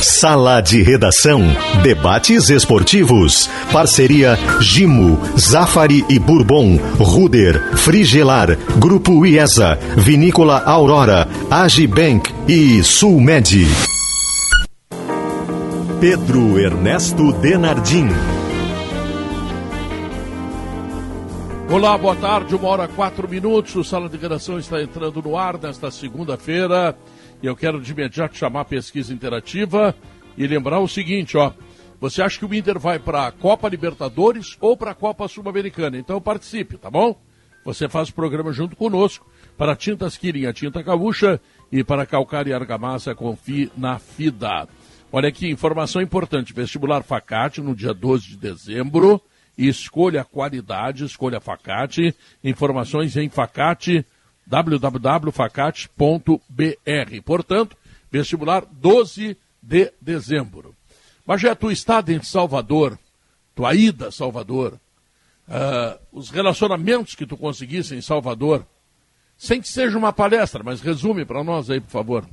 Sala de Redação. Debates esportivos. Parceria Gimo, Zafari e Bourbon, Ruder, Frigelar, Grupo IESA, Vinícola Aurora, Agibank e Sulmed. Pedro Ernesto Denardim. Olá, boa tarde, uma hora quatro minutos. O Sala de Redação está entrando no ar nesta segunda-feira. E eu quero de imediato chamar a pesquisa interativa e lembrar o seguinte, ó. Você acha que o Inter vai para a Copa Libertadores ou para a Copa Sul-Americana? Então participe, tá bom? Você faz o programa junto conosco. Para Tintas Kirin, a tinta gaúcha, e para Calcário e Argamassa, confie na FIDA. Olha aqui, informação importante. Vestibular Facate no dia 12 de dezembro. Escolha qualidade, escolha Facate. Informações em Facate.com www.facate.br. Portanto, vestibular 12 de dezembro. Mas já tu estado em Salvador, tua ida a Salvador, uh, os relacionamentos que tu conseguisse em Salvador, sem que seja uma palestra, mas resume para nós aí, por favor.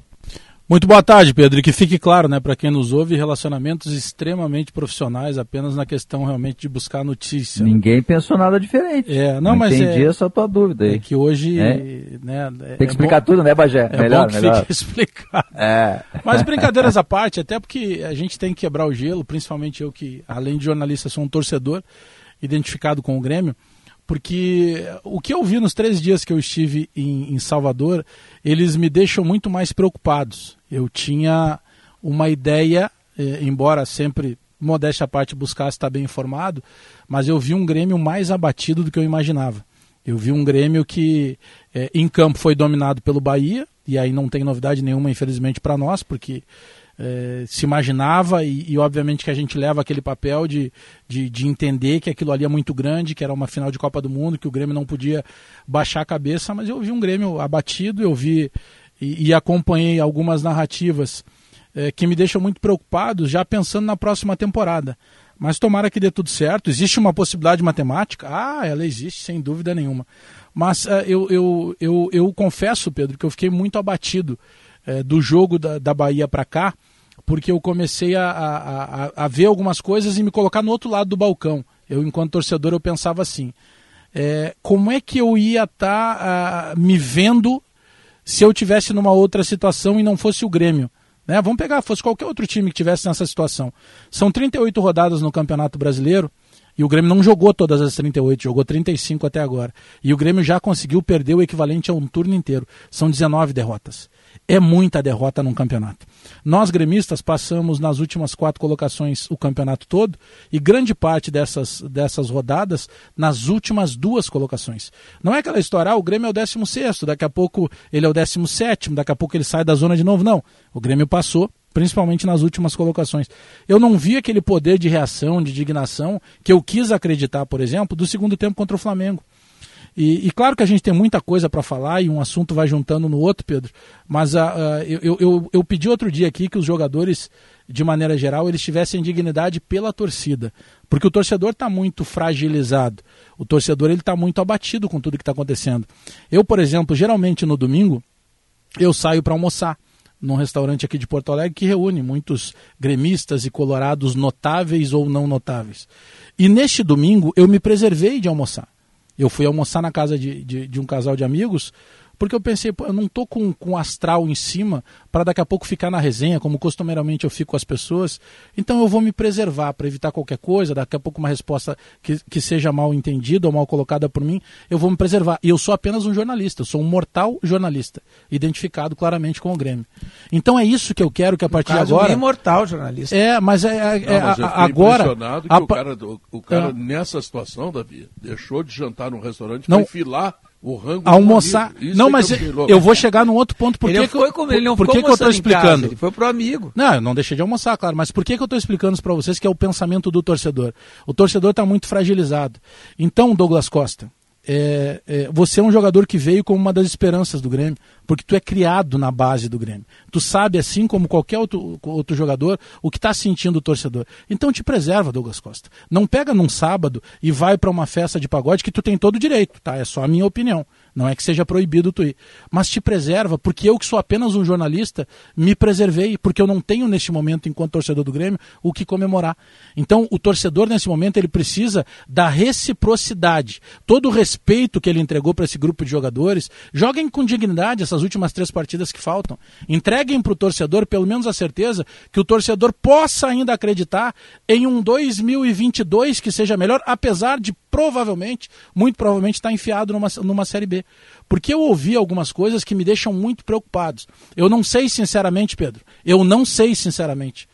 Muito boa tarde, Pedro. E que fique claro, né, para quem nos ouve, relacionamentos extremamente profissionais, apenas na questão realmente de buscar notícia. Ninguém pensou nada diferente. É, não, não mas entendi é, essa tua dúvida aí. É que hoje, é? né, é Tem que explicar bom, tudo, né, Bagé? É melhor, bom que melhor. fique explicado. É. Mas brincadeiras à parte, até porque a gente tem que quebrar o gelo, principalmente eu que, além de jornalista, sou um torcedor identificado com o Grêmio porque o que eu vi nos três dias que eu estive em, em, Salvador, eles me deixam muito mais preocupados. Eu tinha uma ideia, eh, embora sempre, modéstia à parte, buscasse estar bem informado, mas eu vi um Grêmio mais abatido do que eu imaginava. Eu vi um Grêmio que eh, em campo foi dominado pelo Bahia, e aí não tem novidade nenhuma, infelizmente, para nós, porque é, se imaginava e, e, obviamente que a gente leva aquele papel de, de, de, entender que aquilo ali é muito grande, que era uma final de Copa do Mundo, que o Grêmio não podia baixar a cabeça, mas eu vi um Grêmio abatido, eu vi e, e acompanhei algumas narrativas é, que me deixam muito preocupado, já pensando na próxima temporada. Mas tomara que dê tudo certo. Existe uma possibilidade matemática? Ah, ela existe, sem dúvida nenhuma. Mas uh, eu, eu, eu, eu confesso, Pedro, que eu fiquei muito abatido uh, do jogo da, da Bahia para cá, porque eu comecei a, a, a, ver algumas coisas e me colocar no outro lado do balcão. Eu, enquanto torcedor, eu pensava assim: é, como é que eu ia estar tá, uh, me vendo se eu tivesse numa outra situação e não fosse o Grêmio? Né? Vamos pegar, fosse qualquer outro time que tivesse nessa situação. São 38 rodadas no Campeonato Brasileiro. E o Grêmio não jogou todas as 38, jogou 35 até agora. E o Grêmio já conseguiu perder o equivalente a um turno inteiro. São 19 derrotas é muita derrota num campeonato. Nós, gremistas, passamos nas últimas quatro colocações o campeonato todo e grande parte dessas, dessas rodadas nas últimas duas colocações. Não é aquela história, ah, o Grêmio é o 16, daqui a pouco ele é o 17, daqui a pouco ele sai da zona de novo. Não. O Grêmio passou principalmente nas últimas colocações. Eu não vi aquele poder de reação, de indignação que eu quis acreditar, por exemplo, do segundo tempo contra o Flamengo. E, e, claro que a gente tem muita coisa para falar e um assunto vai juntando no outro, Pedro. Mas uh, eu, eu, eu pedi outro dia aqui que os jogadores, de maneira geral, eles tivessem dignidade pela torcida. Porque o torcedor está muito fragilizado. O torcedor ele está muito abatido com tudo que está acontecendo. Eu, por exemplo, geralmente no domingo, eu saio para almoçar num restaurante aqui de Porto Alegre que reúne muitos gremistas e colorados notáveis ou não notáveis. E neste domingo eu me preservei de almoçar. Eu fui almoçar na casa de, de, de um casal de amigos porque eu pensei, pô, eu não tô com, com astral em cima para daqui a pouco ficar na resenha, como costumeiramente eu fico com as pessoas. Então eu vou me preservar para evitar qualquer coisa, daqui a pouco uma resposta que, que seja mal entendida ou mal colocada por mim, eu vou me preservar. E eu sou apenas um jornalista, eu sou um mortal jornalista, identificado claramente com o Grêmio. Então é isso que eu quero que a partir de agora. É mortal jornalista. É, mas é, é, é não, mas agora. Impressionado que a... o cara, o, cara é. nessa situação, Davi, deixou de jantar no restaurante para enfilar o rango almoçar. Não, mas eu, eu vou chegar num outro ponto. Por ele que foi como ele não por que, que eu estou explicando? Casa, ele foi pro amigo. Não, eu não deixei de almoçar, claro. Mas por que, que eu estou explicando para vocês que é o pensamento do torcedor? O torcedor está muito fragilizado. Então, Douglas Costa, é, é, você é um jogador que veio como uma das esperanças do Grêmio, porque tu é criado na base do Grêmio. Tu sabe, assim como qualquer outro, outro jogador, o que está sentindo o torcedor. Então te preserva, Douglas Costa. Não pega num sábado e vai para uma festa de pagode que tu tem todo o direito, tá? É só a minha opinião. Não é que seja proibido tu ir. Mas te preserva, porque eu que sou apenas um jornalista, me preservei, porque eu não tenho neste momento, enquanto torcedor do Grêmio, o que comemorar. Então, o torcedor, nesse momento, ele precisa da reciprocidade. Todo o respeito que ele entregou para esse grupo de jogadores, joguem com dignidade essas últimas três partidas que faltam. Entreguem para o torcedor, pelo menos a certeza, que o torcedor possa ainda acreditar em um 2022 que seja melhor, apesar de provavelmente, muito provavelmente, estar enfiado numa, numa Série B. Porque eu ouvi algumas coisas que me deixam muito preocupados. Eu não sei, sinceramente, Pedro, eu não sei, sinceramente,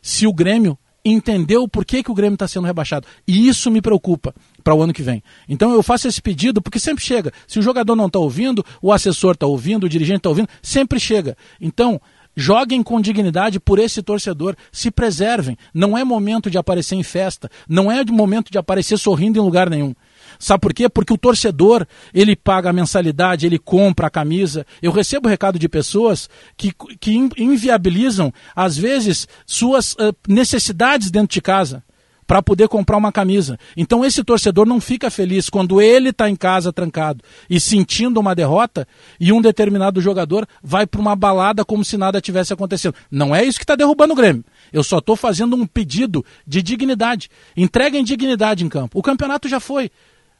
se o Grêmio entendeu por que, que o Grêmio está sendo rebaixado. E isso me preocupa para o ano que vem. Então eu faço esse pedido porque sempre chega. Se o jogador não está ouvindo, o assessor está ouvindo, o dirigente está ouvindo, sempre chega. Então, joguem com dignidade por esse torcedor, se preservem. Não é momento de aparecer em festa, não é momento de aparecer sorrindo em lugar nenhum. Sabe por quê? Porque o torcedor, ele paga a mensalidade, ele compra a camisa. Eu recebo recado de pessoas que, que inviabilizam, às vezes, suas uh, necessidades dentro de casa para poder comprar uma camisa. Então esse torcedor não fica feliz quando ele está em casa trancado e sentindo uma derrota e um determinado jogador vai para uma balada como se nada tivesse acontecendo. Não é isso que está derrubando o Grêmio. Eu só estou fazendo um pedido de dignidade. Entreguem dignidade em campo. O campeonato já foi.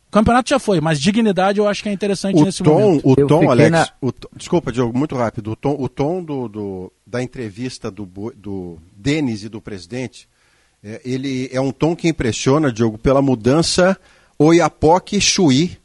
O campeonato já foi, mas dignidade eu acho que é interessante o nesse tom, momento. O tom, Alex, na... o desculpa, Diogo, muito rápido. O tom, o tom do, do da entrevista do, do Denis e do presidente, é, ele é um tom que impressiona, Diogo, pela mudança Oiapoque-Chuí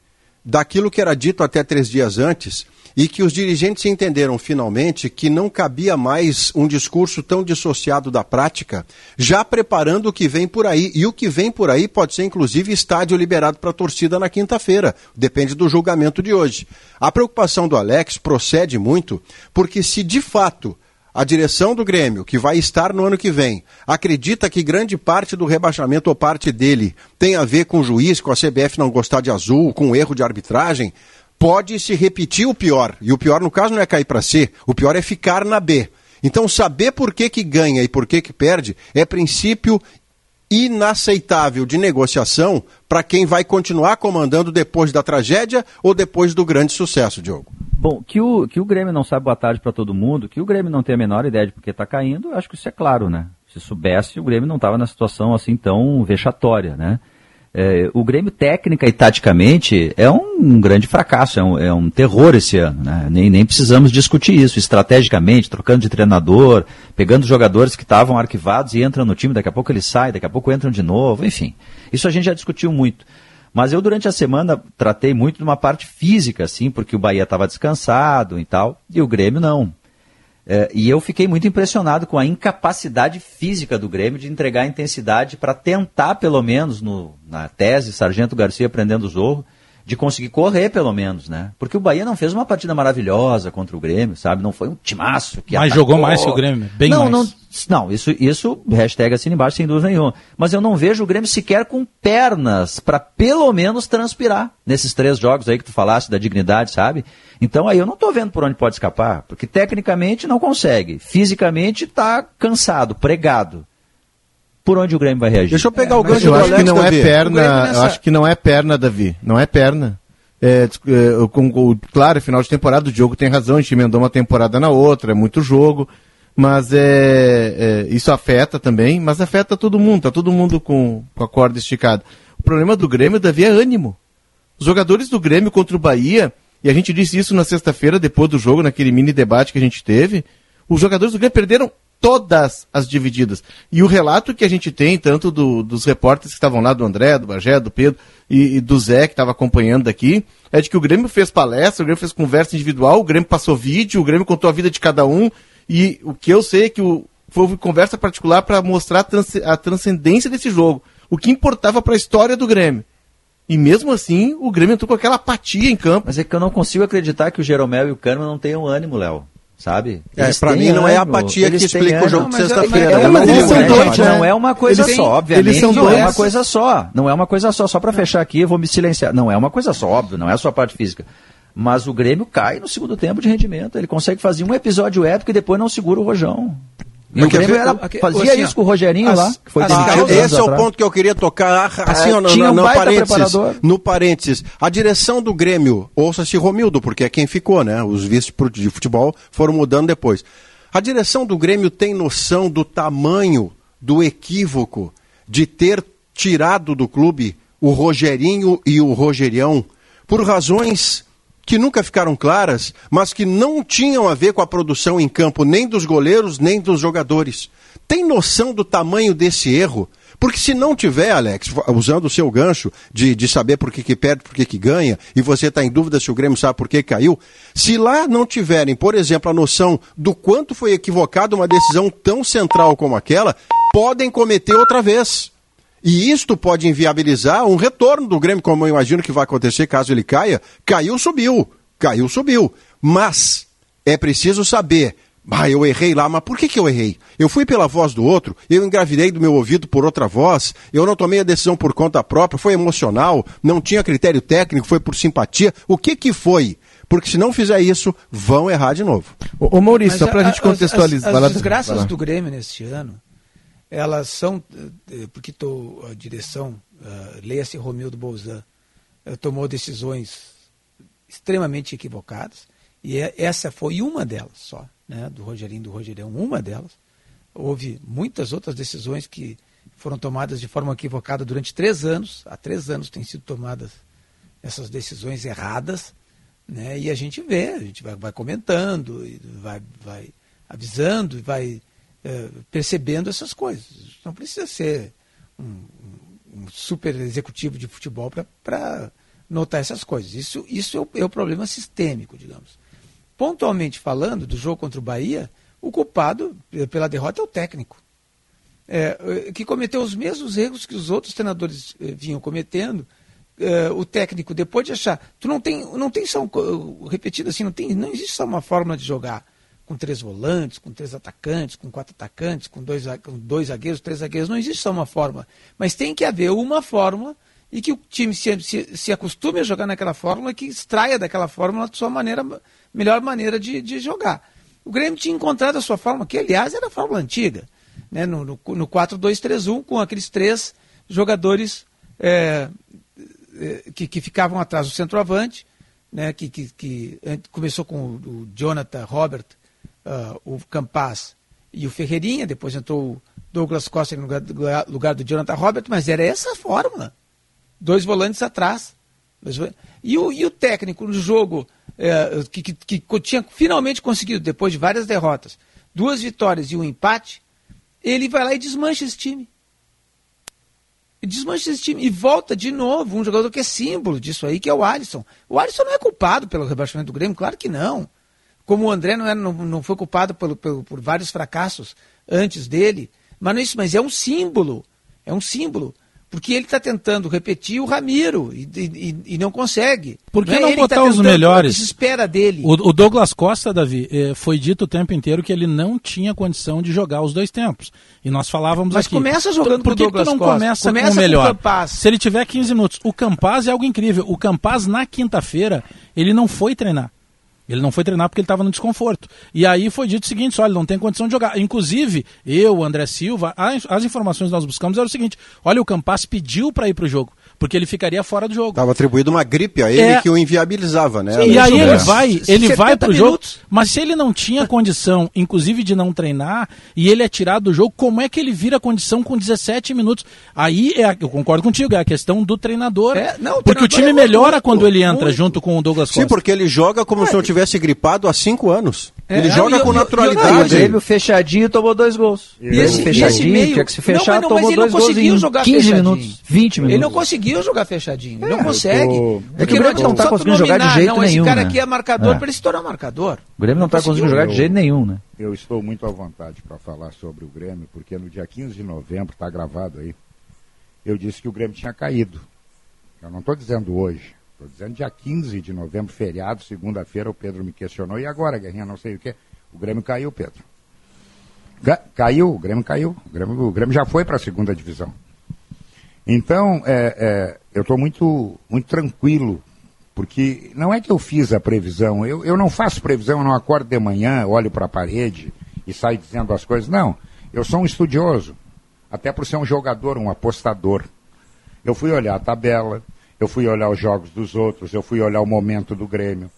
daquilo que era dito até três dias antes e que os dirigentes entenderam finalmente que não cabia mais um discurso tão dissociado da prática, já preparando o que vem por aí. E o que vem por aí pode ser, inclusive, estádio liberado para a torcida na quinta-feira. Depende do julgamento de hoje. A preocupação do Alex procede muito porque, se de fato a direção do Grêmio, que vai estar no ano que vem, acredita que grande parte do rebaixamento ou parte dele tem a ver com o juiz, com a CBF não gostar de azul, com o erro de arbitragem, pode se repetir o pior. E o pior, no caso, não é cair para C, o pior é ficar na B. Então, saber por que, que ganha e por que, que perde é princípio inaceitável de negociação para quem vai continuar comandando depois da tragédia ou depois do grande sucesso, Diogo. Bom, que o, que o Grêmio não sabe boa tarde para todo mundo, que o Grêmio não tem a menor ideia de por que está caindo, acho que isso é claro, né? Se soubesse, o Grêmio não estava na situação assim tão vexatória, né? É, o Grêmio, técnica e taticamente, é um, um grande fracasso, é um, é um, terror esse ano. Né? Nem, nem precisamos discutir isso. Estrategicamente, trocando de treinador, pegando jogadores que estavam arquivados e entram no time, daqui a pouco eles saem, daqui a pouco entram de novo, enfim. Isso a gente já discutiu muito. Mas eu, durante a semana, tratei muito de uma parte física, assim, porque o Bahia estava descansado e tal, e o Grêmio não. É, e eu fiquei muito impressionado com a incapacidade física do Grêmio de entregar intensidade para tentar, pelo menos, no, na tese, Sargento Garcia prendendo o Zorro, de conseguir correr, pelo menos, né? Porque o Bahia não fez uma partida maravilhosa contra o Grêmio, sabe? Não foi um timaço que Mas atacou. jogou mais que o Grêmio, bem não, mais. Não, não isso, isso, hashtag assim embaixo, sem dúvida nenhuma. Mas eu não vejo o Grêmio sequer com pernas para pelo menos transpirar nesses três jogos aí que tu falaste da dignidade, sabe? Então aí eu não estou vendo por onde pode escapar, porque tecnicamente não consegue, fisicamente está cansado, pregado por onde o Grêmio vai reagir. Deixa eu pegar é, o gancho eu do acho Alex, que não Davi. é perna, nessa... eu acho que não é perna, Davi. Não é perna. É, é, com, com, claro, final de temporada, o Diogo tem razão, a gente emendou uma temporada na outra, é muito jogo, mas é, é, isso afeta também, mas afeta todo mundo, tá todo mundo com, com a corda esticada. O problema do Grêmio, Davi, é ânimo. Os jogadores do Grêmio contra o Bahia, e a gente disse isso na sexta-feira, depois do jogo, naquele mini debate que a gente teve, os jogadores do Grêmio perderam todas as divididas. E o relato que a gente tem, tanto do, dos repórteres que estavam lá, do André, do Bagé, do Pedro e, e do Zé, que estava acompanhando daqui, é de que o Grêmio fez palestra, o Grêmio fez conversa individual, o Grêmio passou vídeo, o Grêmio contou a vida de cada um, e o que eu sei é que o, foi conversa particular para mostrar a, trans, a transcendência desse jogo, o que importava para a história do Grêmio. E mesmo assim, o Grêmio entrou com aquela apatia em campo. Mas é que eu não consigo acreditar que o Jeromel e o Kahneman não tenham ânimo, Léo sabe? É, para mim não é a apatia que explica o jogo de sexta-feira. É, mas eles são dois, né? Não é uma coisa só, obviamente. Eles são não dois. é uma coisa só. Não é uma coisa só. Só para fechar aqui, eu vou me silenciar. Não é uma coisa só, óbvio, não é só a parte física. Mas o Grêmio cai no segundo tempo de rendimento. Ele consegue fazer um episódio épico e depois não segura o rojão. E o Grêmio era, fazia isso com o Rogerinho as, lá, que foi ah, Esse é o ponto que eu queria tocar, assim, é, no, no, no, parênteses, no parênteses. A direção do Grêmio, ouça-se Romildo, porque é quem ficou, né? Os vice de futebol foram mudando depois. A direção do Grêmio tem noção do tamanho do equívoco de ter tirado do clube o Rogerinho e o Rogerião por razões que nunca ficaram claras, mas que não tinham a ver com a produção em campo nem dos goleiros nem dos jogadores. Tem noção do tamanho desse erro? Porque se não tiver, Alex, usando o seu gancho de, de saber por que, que perde, por que, que ganha, e você está em dúvida se o Grêmio sabe por que caiu, se lá não tiverem, por exemplo, a noção do quanto foi equivocada uma decisão tão central como aquela, podem cometer outra vez. E isto pode inviabilizar um retorno do Grêmio, como eu imagino que vai acontecer caso ele caia. Caiu, subiu. Caiu, subiu. Mas é preciso saber. Ah, eu errei lá, mas por que, que eu errei? Eu fui pela voz do outro, eu engravidei do meu ouvido por outra voz, eu não tomei a decisão por conta própria, foi emocional, não tinha critério técnico, foi por simpatia. O que que foi? Porque se não fizer isso, vão errar de novo. Ô, ô Maurício, mas só pra a, gente contextualizar. As, as, as desgraças do Grêmio neste ano elas são, eh, porque tô, a direção, uh, leia-se Romildo Bolzan, tomou decisões extremamente equivocadas, e é, essa foi uma delas só, né, do Rogerinho do Rogerião, uma delas. Houve muitas outras decisões que foram tomadas de forma equivocada durante três anos, há três anos têm sido tomadas essas decisões erradas, né, e a gente vê, a gente vai, vai comentando, vai, vai avisando, vai é, percebendo essas coisas. Não precisa ser um, um super executivo de futebol para notar essas coisas. Isso, isso é, o, é o problema sistêmico, digamos. Pontualmente falando, do jogo contra o Bahia, o culpado pela derrota é o técnico. É, que cometeu os mesmos erros que os outros treinadores eh, vinham cometendo. É, o técnico, depois de achar. Tu não tem, não tem só, repetido assim, não, tem, não existe só uma forma de jogar com três volantes, com três atacantes, com quatro atacantes, com dois, com dois zagueiros, três zagueiros. Não existe só uma fórmula. Mas tem que haver uma fórmula e que o time se, se, se acostume a jogar naquela fórmula e que extraia daquela fórmula a sua maneira, melhor maneira de, de jogar. O Grêmio tinha encontrado a sua fórmula, que aliás era a fórmula antiga, né? no, no, no 4-2-3-1, com aqueles três jogadores é, é, que, que ficavam atrás do centroavante, né? que, que, que começou com o, o Jonathan Robert uh, o Campas e o Ferreirinha, depois entrou o Douglas Costa no lugar, do Jonathan Robert, mas era essa a fórmula. Dois volantes atrás. E o, e o técnico no jogo, é, que, que, que, tinha finalmente conseguido, depois de várias derrotas, duas vitórias e um empate, ele vai lá e desmancha esse time. Desmancha esse time. E volta de novo um jogador que é símbolo disso aí, que é o Alisson. O Alisson não é culpado pelo rebaixamento do Grêmio, claro que não. Como o André não, era, não, não foi culpado pelo, pelo, por vários fracassos antes dele, mas não é isso, mas é um símbolo. É um símbolo. Porque ele está tentando repetir o Ramiro e, e, e não consegue. Por que não, não botar tá os melhores? Se espera dele. O, o, Douglas Costa, Davi, eh, foi dito o tempo inteiro que ele não tinha condição de jogar os dois tempos. E nós falávamos Mas aqui. Mas começa jogando Por que, Douglas que tu não Costa? começa, começa com o melhor? Com o Se ele tiver 15 minutos. O Campaz é algo incrível. O Campaz, na quinta-feira, ele não foi treinar. Ele não foi treinar porque ele estava no desconforto. E aí foi dito o seguinte: olha, não tem condição de jogar. Inclusive, eu, André Silva, as informações que nós buscamos eram o seguinte: olha, o Campas pediu para ir para o jogo porque ele ficaria fora do jogo. Estava atribuído uma gripe a ele é... que o inviabilizava, né? Sim, e aí ele vai, ele vai pro jogo, mas se ele não tinha condição, inclusive de não treinar, e ele é tirado do jogo, como é que ele vira condição com 17 minutos? Aí é, eu concordo contigo, é a questão do treinador. É, não, o porque o time é melhora muito, quando ele entra muito. junto com o Douglas Costa. Sim, porque ele joga como é. se não tivesse gripado há cinco anos. É, ele joga com naturalidade. o Grêmio fechadinho tomou dois gols. E esse, fechadinho, meio... tinha que se fechar, não, não, tomou dois gols em 15 minutos, 20 minutos. Ele não conseguiu jogar fechadinho, ele não é, consegue. Tô... Porque o Grêmio não está conseguindo jogar de jeito não, nenhum. Esse cara né? aqui é marcador é. para ele se tornar marcador. O Grêmio não está conseguindo jogar de jeito nenhum, né? Eu estou muito à vontade para falar sobre o Grêmio, porque no dia 15 de novembro, está gravado aí, eu disse que o Grêmio tinha caído. Eu não estou dizendo hoje. Estou dizendo dia 15 de novembro, feriado, segunda-feira, o Pedro me questionou. E agora, Guerrinha, não sei o quê. O Grêmio caiu, Pedro. caiu, o Grêmio caiu. O Grêmio, o Grêmio já foi para a segunda divisão. Então, é, é, eu estou muito, muito tranquilo, porque não é que eu fiz a previsão, eu, eu não faço previsão, eu não acordo de manhã, olho para a parede e sai dizendo as coisas. Não, eu sou um estudioso, até por ser um jogador, um apostador. Eu fui olhar a tabela, eu fui olhar os jogos dos outros, eu fui olhar o momento do Grêmio.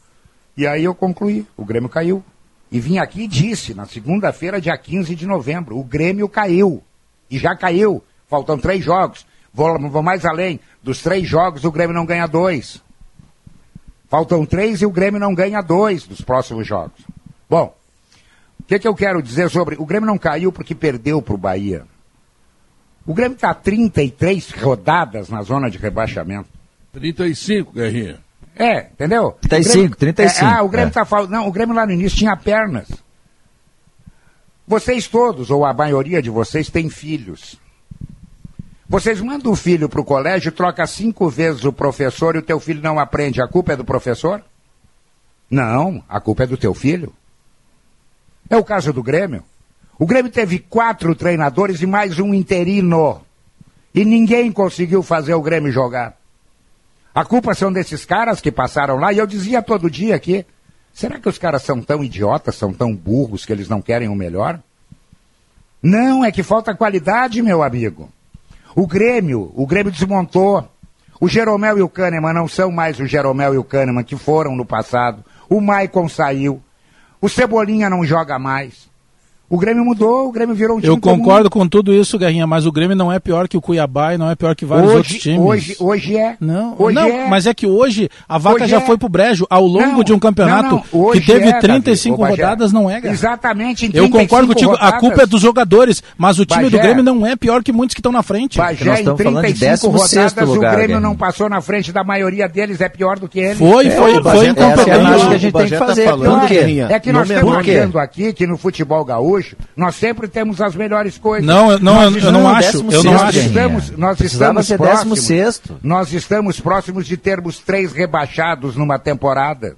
E aí eu concluí, o Grêmio caiu. E vim aqui e disse, na segunda-feira, dia 15 de novembro, o Grêmio caiu. E já caiu. Faltam três jogos. Vou, vou mais além. Dos três jogos, o Grêmio não ganha dois. Faltam três e o Grêmio não ganha dois dos próximos jogos. Bom, o que, que eu quero dizer sobre. O Grêmio não caiu porque perdeu para o Bahia. O Grêmio está 33 rodadas na zona de rebaixamento. 35, Guerrinha. É, entendeu? 35, Grêmio, 35. É, ah, o Grêmio é. tá falando. Não, o Grêmio lá no início tinha pernas. Vocês todos, ou a maioria de vocês, têm filhos. Vocês mandam o filho para o colégio, troca cinco vezes o professor e o teu filho não aprende. A culpa é do professor? Não, a culpa é do teu filho. É o caso do Grêmio. O Grêmio teve quatro treinadores e mais um interino. E ninguém conseguiu fazer o Grêmio jogar. A culpa são desses caras que passaram lá, e eu dizia todo dia aqui, será que os caras são tão idiotas, são tão burros que eles não querem o melhor? Não, é que falta qualidade, meu amigo. O Grêmio, o Grêmio desmontou. O Jeromel e o Kahneman não são mais o Jeromel e o Kahneman que foram no passado. O Maicon saiu. O Cebolinha não joga mais. O Grêmio mudou, o Grêmio virou um time Eu concordo com tudo isso, Guerrinha, mas o Grêmio não é pior que o Cuiabá e não é pior que vários hoje, outros times. Hoje, hoje é. Não, hoje não é. mas é que hoje a vaca Hoje já é. foi pro brejo. Ao longo Não, de um campeonato não, que teve é, 35 Davi, rodadas, não é, Guerra. Exatamente. em Eu concordo 35 contigo, a rodadas, culpa é dos jogadores, mas o time do Bagé. Grêmio não é pior que muitos que estão na frente. nós Bagé, em estamos falando de 35 16º rodadas, lugar, o Grêmio não passou na frente da maioria deles, é pior do que ele. Foi, É, foi, foi essa é a análise que a gente tem que tá fazer. É que nós estamos olhando aqui que no futebol gaúcho nós sempre temos as melhores coisas. Não, eu- não, Nós eu, eu não Não, acho. Eu não sexto, acho. Estamos, nós Precisava estamos ser próximos. 16º. Nós estamos próximos de termos três rebaixados numa temporada.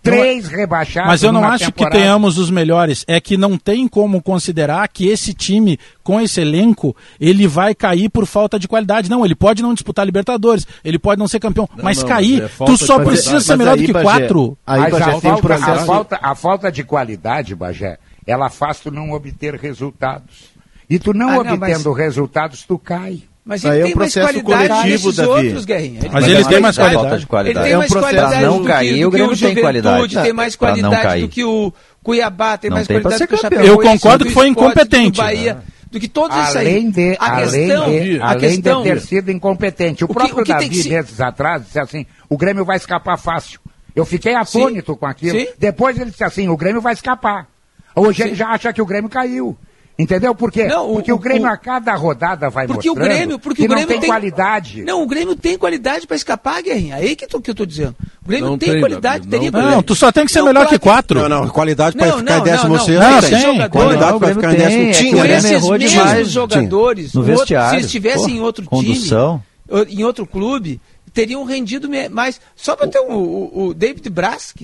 Três rebaixados Mas eu não numa acho que temporada. tenhamos os melhores. É que não tem como considerar que esse time, com esse elenco, ele vai cair por falta de qualidade. Não, ele pode não disputar Libertadores, ele pode não ser campeão, mas não, cair, é tu só precisa ser melhor aí, do que Bagé, quatro. Aí, Mas Bagé, a, um falta, a, falta, a falta de qualidade, Bagé, ela faz tu não obter resultados. E tu não Ah, não, obtendo resultados, tu cai. Mas ele é um tem mais processo qualidade coletivo, desses Davi. outros, Guerrinha. Mas ele tem mais falta qualidade. de qualidade. Ele tem É um mais processo- qualidade Pra não do cair, que, o Grêmio o tem qualidade. tem mais qualidade cair. do que o Cuiabá, tem Não mais tem qualidade do que o campeão. Chapecoense, Eu concordo do que foi incompetente. Do Bahia, do que todos isso aí. Além de, a além questão, de, a além questão, de ter sido incompetente. O, O que- próprio o que tem Davi, se- meses atrás, disse assim, o Grêmio vai escapar fácil. Eu fiquei atônito com aquilo. Sim. Depois ele disse assim, o Grêmio vai escapar. Hoje ele já acha que o Grêmio caiu. Entendeu por quê? Não, o- porque o, o- Grêmio o- a cada rodada vai porque o mostrando Grêmio, porque que o Grêmio não tem, qualidade. Não, o Grêmio tem qualidade para escapar, Guerrinha. Aí que, tu, que eu tô dizendo. O Grêmio Não tem, tem, qualidade, Davi, teria não Não, tu só tem que ser Não, melhor claro que quatro. Não, não, qualidade para Não, ficar não, em décimo não, não. sexto. Não, tem. tem. Jogadores- Qualidade Não, para o ficar em décimo tem, é tinha, o né? Grêmio esses errou mesmos demais. jogadores, No outro- vestiário, se estivessem em outro condução. time, em outro clube, teriam rendido mais. Só para ter um, o, o David Braz,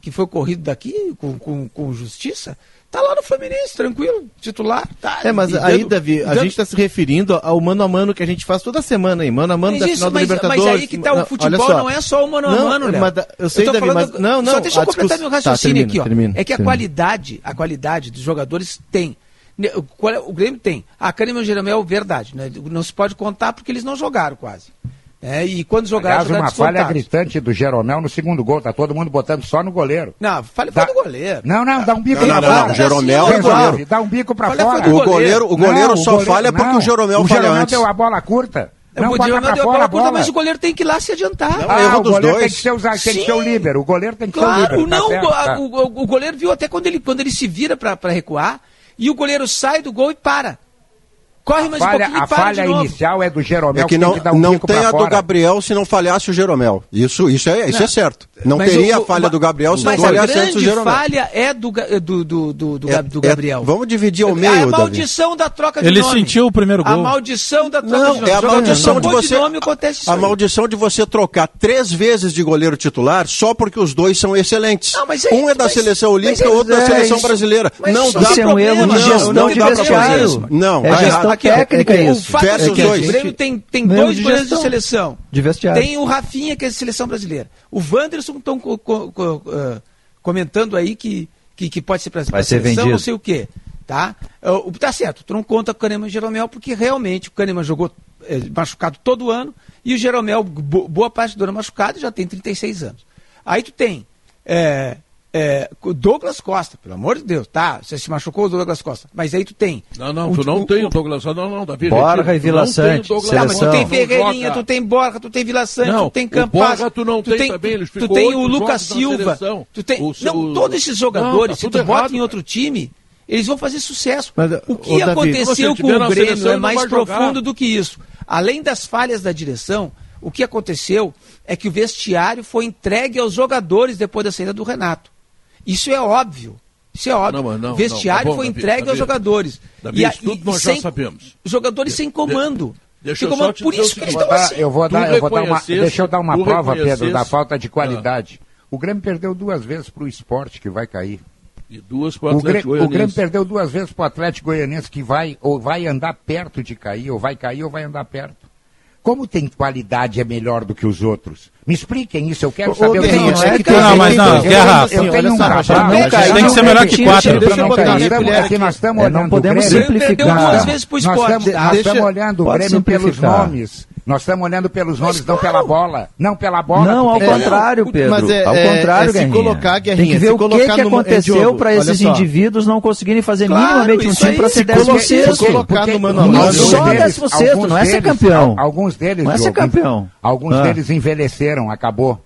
que, foi corrido daqui com, com, com justiça, tá lá no Fluminense, tranquilo, titular. Tá, É, mas e aí, dando- Davi, a dando- gente está se referindo ao mano a mano que a gente faz toda semana aí, mano a mano Mas da isso, final mas, Libertadores. mas aí que tá, o futebol não é só o mano a mano, da- eu sei, tô Davi, falando- mas- não, não, Só deixa eu completar discuss- meu raciocínio Tá, aqui, ó. termina, é que a termina. qualidade, a qualidade dos jogadores tem. O é- O Grêmio tem. A Kahneman e o Jeromel, verdade. Né? Não se pode contar porque eles não jogaram quase. É, e quando jogaram, Aliás, jogaram uma falha gritante do Jeromel no segundo gol. Tá todo mundo botando só no goleiro. Não, falha Dá- foi do goleiro. Não, não, dá um bico Não, pra não, não, fora. o Jeromel é goleiro. Dá um bico pra Falha fora. foi do O goleiro, o goleiro Não, só falha porque não. o Jeromel O Jeromel antes. deu a bola curta. Não o bota Jeromel pra deu a fora bola a curta, bola. mas o goleiro tem que ir lá se adiantar. Não, Ah, erro o dos goleiro dois. tem que ser, usar, tem que ser o líbero. O goleiro tem que ser o Claro, líbero. tá não. certo, o- tá. o, o- o goleiro viu até quando ele, quando ele se vira para recuar e o goleiro sai do gol e para. Corre mais um Falha- pouquinho a e para falha de novo. inicial é do Jeromel É que não, tem que dar um não tem a do fora. Gabriel se não falhasse o Jeromel. Isso, isso, é, isso Não. é certo. Não Mas teria o- a falha o- do Gabriel se não mas a falhasse antes o grande Jeromel. falha é do, Ga- do, do, do, do, É- do é- Gabriel. vamos dividir ao É meio, a Davi. maldição da troca de Ele nome. sentiu o primeiro A gol. maldição da troca de Não, nome. é a maldição de trocou você. nome, acontece isso A maldição de você trocar três vezes de goleiro titular só porque os dois são excelentes. Não, mas é- um é da mas- seleção mas olímpica, é- o outro da é seleção brasileira. Mas não dá não é um de não, não de pra fazer isso. Não, É tá gestão Aqui, ó, técnica o isso. fato é o Versus seguinte, dois. o Grêmio tem, tem dois de goleiros de seleção. De vestiário. Tem o Rafinha, que é de seleção brasileira. O Wanderson estão co- co- co- eh, comentando aí que, que, que pode ser para Vai ser vendido. não sei o quê. Tá? Uh, tá certo, tu não conta com o Kahneman e o Jeromel, porque realmente o Kahneman jogou eh, machucado todo ano e o Jeromel, bo- boa parte do ano machucado, já tem 36 anos. Aí tu tem é, é, Douglas Costa, pelo amor de Deus, tá? Você se machucou o Douglas Costa, mas aí tu tem. Não, não, o- tu não o- tem o- Douglas Não, não, Davi. Borja e tu Vila não Sante, Tá, mas tu tem Não Ferreirinha, tu tem Borja, tu tem Vila Sante, Não, tu tem Campas, Borja tu não tem tem, também, ele tu tem o Lucas Silva, tu tem, O não, todos esses Não, jogadores, tá se tu bota errado, em cara. outro time, eles vão fazer sucesso. Mas, o que Davi, aconteceu se com o Grêmio é não mais profundo do que isso. Além das falhas da direção, o que aconteceu é que o vestiário foi entregue aos jogadores depois da saída do Renato. Isso é óbvio. Isso é óbvio. Não, mas não, vestiário não, tá bom, foi Davi, entregue Davi. aos jogadores. Davi, a- isso tudo nós já sabemos. Jogadores sem comando. deixa Sem eu só comando. te Por isso que eles estão assim. eu vou dar, eu vou dar uma, deixa eu dar uma prova, Pedro, da falta de Ah. qualidade. O Grêmio perdeu duas vezes para o esporte que vai cair. E duas pro O Atlético Grêmio, o Goianiense. Grêmio perdeu duas vezes para o Atlético Goianiense que vai ou vai andar perto de cair, ou vai cair ou vai andar perto. Como tem qualidade é melhor do que os outros? Me expliquem isso, eu quero saber o que Guerrinha, é que Não, mas não, Guerra, eu tenho um não cair, tem que ser melhor que quatro. Não aqui nós estamos É, não olhando podemos o Grêmio. Nós estamos, nós Deixa- estamos olhando o Grêmio pelos nomes. Nós estamos olhando pelos nomes, não pela bola. Não pela bola. Não, ao tem- contrário, Pedro. Mas é- ao é- contrário, é se Guerrinha. colocar, Tem Guerrinha, que ver se o que, colocar que é, aconteceu para esses indivíduos não conseguirem fazer Claro, minimamente um time para se ser décimo colocar- sexto. se colocar no mano a não mano, só não é ser campeão. al- Alguns deles, Não é ser campeão. Alguns Ah. deles envelheceram, acabou.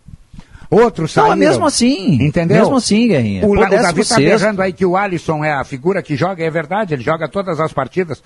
Outros Não, saíram. é mesmo assim. Entendeu? Mesmo assim, Guerrinha. O, o Davi está berrando aí que o Alisson é a figura que joga, é verdade, ele joga todas as partidas.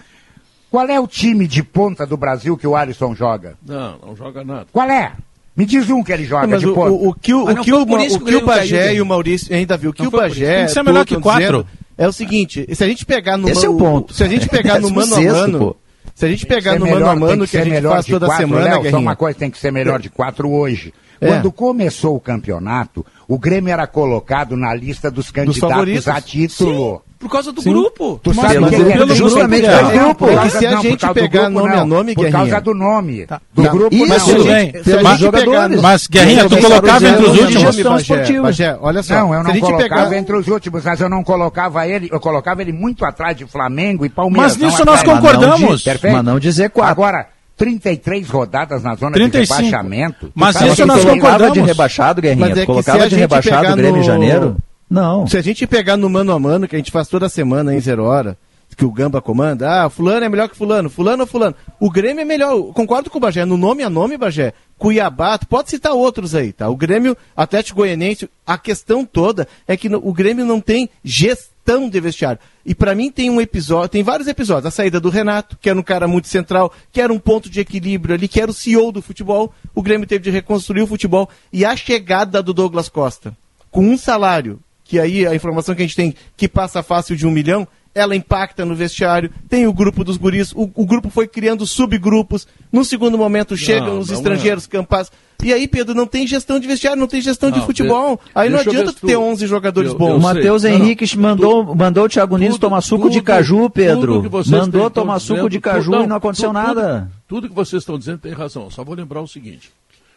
Qual é o time de ponta do Brasil que o Alisson joga? Não, não joga nada. Qual é? Me diz um que ele joga Mas de o, ponta. o, o que o, o, que o, o, que o que o Bagé e o Maurício, hein, Davi, o que o Bagé. Tem que ser melhor que quatro. dizendo É o seguinte, se a gente pegar no Esse é o mano- ponto. Se a gente pegar no Décimo mano a sexto, mano, pô. se a gente pegar no mano melhor, a tem mano que ser a gente faz toda quatro, semana, Léo, só uma coisa, tem que ser melhor de quatro hoje. É. Quando começou o campeonato, o Grêmio era colocado na lista dos candidatos favoritos. a título. Por causa do Sim. grupo. Tu Mas- sabe mas quem é é? pelo justamente grupo, pelo grupo. É que Por se a gente por pegar grupo, nome a não. nome, Por Guerrinha. causa do nome. Tá. Do Não, grupo, isso, não. tudo bem. A pegar jogadores. Mas, Guerrinha, tu a colocava entre os últimos. nome, gestão Bagé, esportiva. Bagé, olha só. Não, eu não a gente colocava pegar... entre os últimos, mas eu não colocava ele, eu colocava ele muito atrás de Flamengo e Palmeiras. Mas nisso não nós concordamos. Mas não, mas não dizer quatro. Agora, 33 rodadas na zona 35. de rebaixamento. Mas isso nós concordamos. de rebaixado, Guerrinha? Mas é que colocava a de rebaixado o Grêmio em no- janeiro? Não. Se a gente pegar no mano a mano, que a gente faz toda semana em zero hora, que o Gamba comanda, ah, fulano é melhor que fulano, fulano ou fulano. O Grêmio é melhor, concordo com o Bagé, no nome a nome, Bagé, Cuiabá, pode citar outros aí, tá? O Grêmio, Atlético Goianiense, a questão toda é que o Grêmio não tem gestão de vestiário. E pra mim tem um episódio, tem vários episódios, a saída do Renato, que era um cara muito central, que era um ponto de equilíbrio ali, que era o CEO do futebol, o Grêmio teve de reconstruir o futebol, e a chegada do Douglas Costa, com um salário que aí a informação que a gente tem que passa fácil de um milhão, ela impacta no vestiário, tem o grupo dos guris, o, o grupo foi criando subgrupos, no segundo momento chegam os não estrangeiros, campas. E aí, Pedro, não tem gestão de vestiário, não tem gestão de Não, futebol. de- aí não adianta tu ter tu- 11 jogadores eu- bons. eu O. Matheus Não, não. Henrique mandou, mandou o Thiago Nunes tomar suco de tudo- caju, Pedro. Mandou tomar dizendo, suco de caju e não aconteceu tudo- nada. Tudo, tudo que vocês estão dizendo tem razão. Só vou lembrar o seguinte: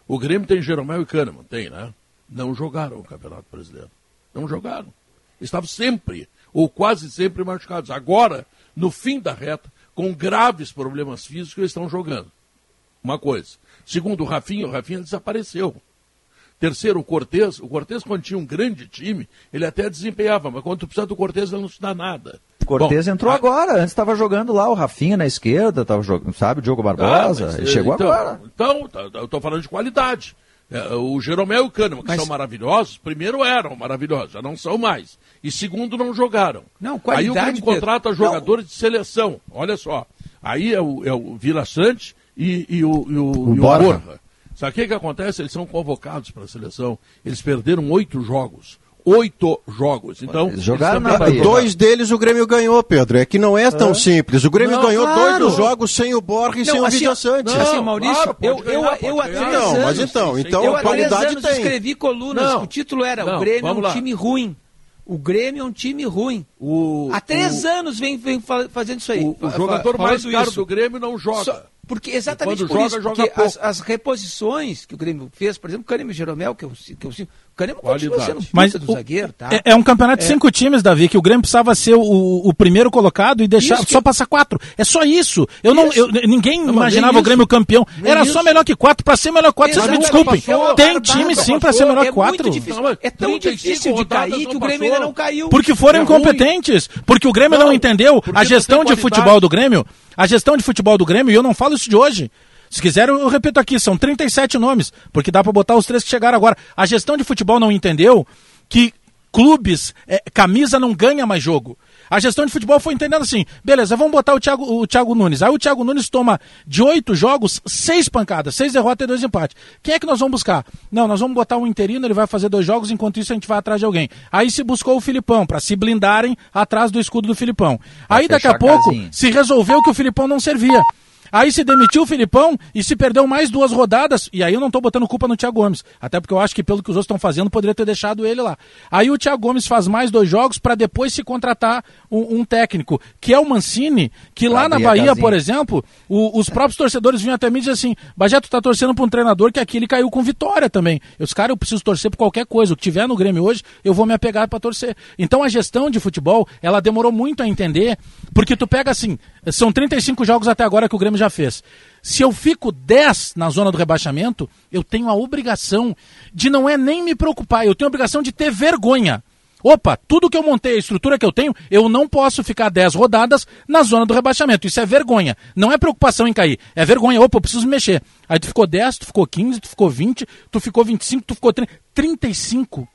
o Grêmio tem Jeromel e Kahneman, tem, né? Não jogaram o Campeonato Brasileiro. Não jogaram. Estavam sempre, ou quase sempre, machucados. Agora, no fim da reta, com graves problemas físicos, eles estão jogando. Uma coisa. Segundo, o Rafinha, o Rafinha desapareceu. Terceiro, o Cortez. O Cortez, quando tinha um grande time, ele até desempenhava, mas quando tu precisa do Cortez, ele não te dá nada. Cortez Bom, entrou a- agora, antes estava jogando lá o Rafinha na esquerda, tava jogando, sabe, o Diogo Barbosa, Ah, mas, ele chegou então, agora. Então, tá- tá- eu estou falando de qualidade. É, o Jeromel e o Kahneman, que Mas- são maravilhosos, primeiro eram maravilhosos, já não são mais. E segundo, não jogaram. Não, Aí o qualidade, Grêmio Pedro. contrata jogadores de seleção. Olha só. Aí é o, é o Vila Sante e, e o, e o, e o Borja. Borja. Sabe o que, que acontece? Eles são convocados para a seleção. Eles perderam oito jogos. Oito jogos. Então, jogaram na Bahia. Dois deles o Grêmio ganhou, Pedro. É que não é tão simples. O Grêmio Não, ganhou claro. dois dos jogos sem o Borja e sem o assim, Vidia Sante. não, assim, Maurício, claro, eu, ganhar, eu, pode eu há três Não, anos, mas então, então eu qualidade anos tem. escrevi colunas, Não. o título era Não, O Grêmio é um lá. time ruim. O Grêmio é um time ruim. O, Há três o- anos vem, vem fa- fazendo isso aí. O, o jogador fa- mais caro isso. do Grêmio não joga. Só- porque exatamente por joga, isso, joga porque as, as reposições que o Grêmio fez, por exemplo, o e Jeromel, que eu, que eu, O continua sendo Mas o- zagueiro, tá? é, é um campeonato de cinco times, Davi, que o Grêmio precisava ser o, o primeiro colocado e deixar Isso que- só passar quatro. É só isso. Eu não, Isso. eu- ninguém mas imaginava o Grêmio isso. campeão. Nem Era isso. só melhor que quatro. Para ser melhor que quatro, vocês me desculpem. passou, Tem time sim para ser melhor é que quatro. Não, É tão 35 difícil de cair não que o Grêmio ainda não caiu. Porque foram É incompetentes. Porque o Grêmio não, Não, entendeu a não gestão de futebol do Grêmio. A gestão de futebol do Grêmio, e eu não falo isso de hoje. Se quiser, eu eu repito aqui, são 37 nomes, porque dá pra botar os três que chegaram agora. A gestão de futebol não entendeu que clubes, é, camisa não ganha mais jogo. A gestão de futebol foi entendendo assim, beleza, vamos botar o Thiago, o Thiago Nunes. Aí o Thiago Nunes toma de oito jogos, seis pancadas, seis derrotas e dois empates. Quem é que nós vamos buscar? Não, nós vamos botar um interino, ele vai fazer dois jogos, enquanto isso a gente vai atrás de alguém. Aí se buscou o Filipão, para se blindarem atrás do escudo do Filipão. Aí daqui a pouco se resolveu que o Filipão não servia. Aí se demitiu o Filipão e se perdeu mais duas rodadas. E aí eu não tô botando culpa no Thiago Gomes. Até porque eu acho que pelo que os outros estão fazendo, poderia ter deixado ele lá. Aí o Thiago Gomes faz mais dois jogos para depois se contratar um, um técnico, que é o Mancini, que lá na Bahia, por exemplo, o- os próprios torcedores vinham até mim e diziam assim: Bagé, tu tá torcendo pra um treinador que aqui ele caiu com vitória também. Eu disse, cara, eu preciso torcer por qualquer coisa. O que tiver no Grêmio hoje, eu vou me apegar para torcer. Então a gestão de futebol, ela demorou muito a entender, porque tu pega assim, são 35 jogos até agora que o Grêmio já fez. Se eu fico 10 na zona do rebaixamento, eu tenho a obrigação de não é nem me preocupar, eu tenho a obrigação de ter vergonha. Opa, tudo que eu montei, a estrutura que eu tenho, eu não posso ficar 10 rodadas na zona do rebaixamento. Isso é vergonha. Não é preocupação em cair. É vergonha. Opa, eu preciso mexer. Aí tu ficou 10, tu ficou 15, tu ficou 20, tu ficou 25, tu ficou 30, 35.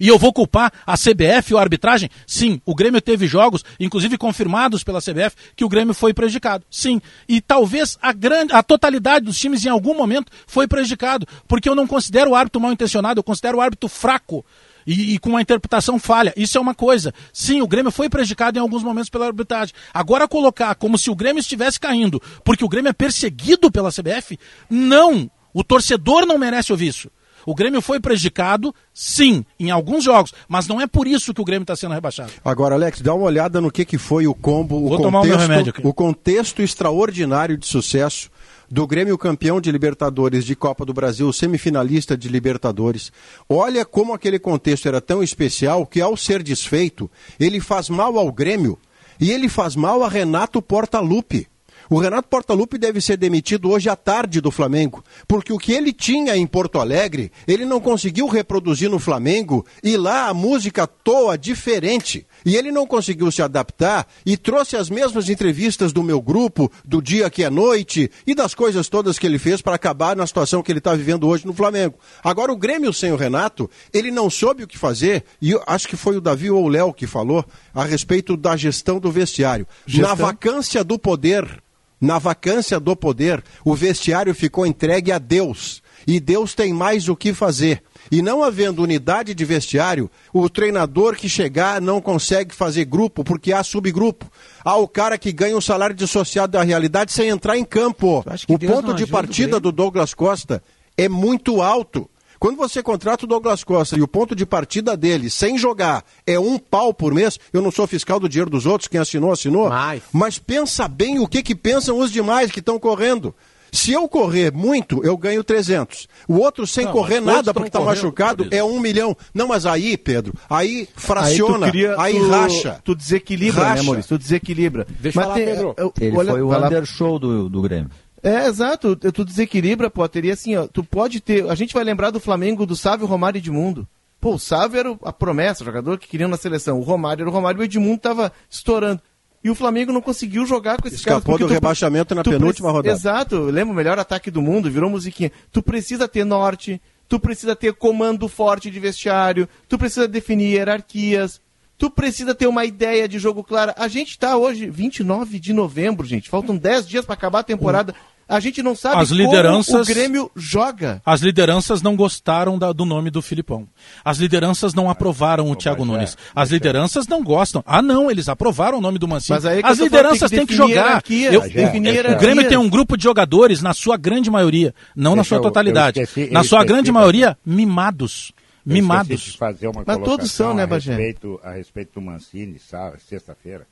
E eu vou culpar a CBF ou a arbitragem? Sim, o Grêmio teve jogos, inclusive confirmados pela CBF, que o Grêmio foi prejudicado. Sim. E talvez a grande, a totalidade dos times em algum momento foi prejudicado, porque eu não considero o árbitro mal intencionado, eu considero o árbitro fraco. E, e com uma interpretação falha. Isso é uma coisa. Sim, o Grêmio foi prejudicado em alguns momentos pela arbitragem. Agora colocar como se o Grêmio estivesse caindo porque o Grêmio é perseguido pela CBF, não. O torcedor não merece ouvir isso. O Grêmio foi prejudicado, sim, em alguns jogos, mas não é por isso que o Grêmio está sendo rebaixado. Agora, Alex, dá uma olhada no que, que foi o combo, o Vou o remédio contexto, aqui. o contexto extraordinário de sucesso do Grêmio campeão de Libertadores de Copa do Brasil, semifinalista de Libertadores. Olha como aquele contexto era tão especial que, ao ser desfeito, ele faz mal ao Grêmio e ele faz mal a Renato Portaluppi. O Renato Portaluppi deve ser demitido hoje à tarde do Flamengo, porque o que ele tinha em Porto Alegre, ele não conseguiu reproduzir no Flamengo e lá a música toa diferente. E ele não conseguiu se adaptar e trouxe as mesmas entrevistas do meu grupo, do dia que é noite e das coisas todas que ele fez para acabar na situação que ele está vivendo hoje no Flamengo. Agora, o Grêmio sem o Renato, ele não soube o que fazer, e acho que foi o Davi ou o Léo que falou a respeito da gestão do vestiário. Gestão? Na vacância do poder, na vacância do poder, o vestiário ficou entregue a Deus. E Deus tem mais o que fazer. E não havendo unidade de vestiário, o treinador que chegar não consegue fazer grupo porque há subgrupo. Há o cara que ganha um salário dissociado da realidade sem entrar em campo. O Deus ponto de partida do Douglas Costa é muito alto. Quando você contrata o Douglas Costa e o ponto de partida dele, sem jogar, é um pau por mês, eu não sou fiscal do dinheiro dos outros, quem assinou, assinou. Mais. Mas pensa bem o que, que pensam os demais que estão correndo. Se eu correr muito, eu ganho 300. O outro sem Não, correr nada porque está machucado Fabrício. é um milhão. Não, mas aí, Pedro, aí Aí fraciona, tu, cria, aí tu, racha. Tu desequilibra, Racha. né, Maurício? Tu desequilibra. Deixa eu Mas falar, tem- Pedro. eu- Ele olha, foi o vai lá. undershow do, do Grêmio. É, exato. Tu, desequilibra, Potter. E assim, ó, tu pode ter. A gente vai lembrar do Flamengo do Sávio, Romário e Edmundo. Pô, o Sávio era a promessa, o jogador que queriam na seleção. O Romário era o Romário e o Edmundo tava estourando. E o Flamengo não conseguiu jogar com esses Escapou caras. porque do rebaixamento na penúltima rodada. Exato. Lembra o melhor ataque do mundo, virou musiquinha. Tu precisa ter norte, tu precisa ter comando forte de vestiário, tu precisa definir hierarquias, tu precisa ter uma ideia de jogo clara. A gente tá hoje, 29 de novembro, gente. Faltam 10 dias para acabar a temporada. A gente não sabe As lideranças- como o Grêmio joga. As lideranças não gostaram da- do nome do Filipão. As lideranças não aprovaram o Thiago é, Nunes. As lideranças não gostam. Ah, não, eles aprovaram o nome do Mancini. Mas aí que As eu lideranças têm que que jogar. Eu- o-. Grêmio tem um grupo de jogadores, na sua grande maioria, não na Deixa sua eu- totalidade, eu esqueci- na eu sua esqueci, grande maioria, mimados. Eu Mimados. de fazer uma Mas todos são, né, a Bagé? respeito, a respeito do Mancini, sexta-feira.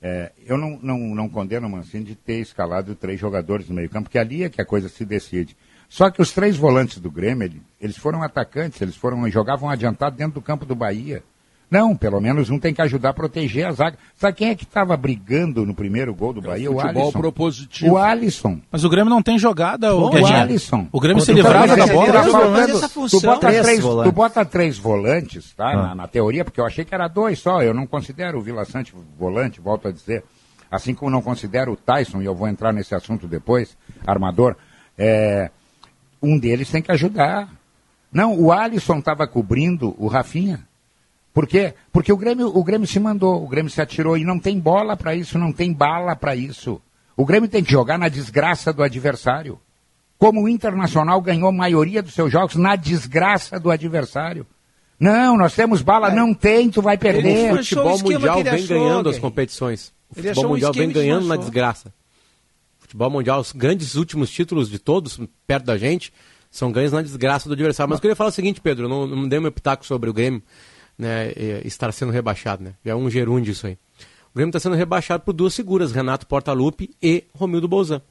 É, eu não, não, não condeno o Mancini de ter escalado três jogadores no meio campo, porque ali é que a coisa se decide. Só que os três volantes do Grêmio, ele- eles foram atacantes, eles foram jogavam adiantado dentro do campo do Bahia. Não, pelo menos um tem que ajudar a proteger a zaga. Sabe quem é que estava brigando no primeiro gol do Bahia? O Alisson. propositivo. O Alisson. Mas o Grêmio não tem jogada, o, O. Alisson. O Grêmio se livrava da bola. tá essa tu, função- bota Três tu bota três volantes, tá? Ah. Na, na teoria, porque eu achei que era dois só. Eu não considero o Vila Sante volante, volto a dizer. Assim como não considero o Tyson, e eu vou entrar nesse assunto depois, armador. É, um deles tem que ajudar. Não, o Alisson estava cobrindo o Rafinha. Por quê? Porque o Grêmio, o Grêmio se mandou, o Grêmio se atirou e não tem bola para isso, não tem bala para isso. O Grêmio tem que jogar na desgraça do adversário. Como o Internacional ganhou a maioria dos seus jogos na desgraça do adversário. Não, nós temos bala, não tem, tu vai perder. Ele O futebol mundial vem achou, ganhando as competições. O Ele futebol mundial vem ganhando na desgraça. O futebol mundial, os grandes últimos títulos de todos, perto da gente, são ganhos na desgraça do adversário. Mas eu queria falar o seguinte, Pedro, não, não dei meu pitaco sobre o Grêmio né, eh, estar sendo rebaixado. Né? É um gerúndio isso aí. O Grêmio está sendo rebaixado por duas figuras, Renato Portaluppi e Romildo Bolzan.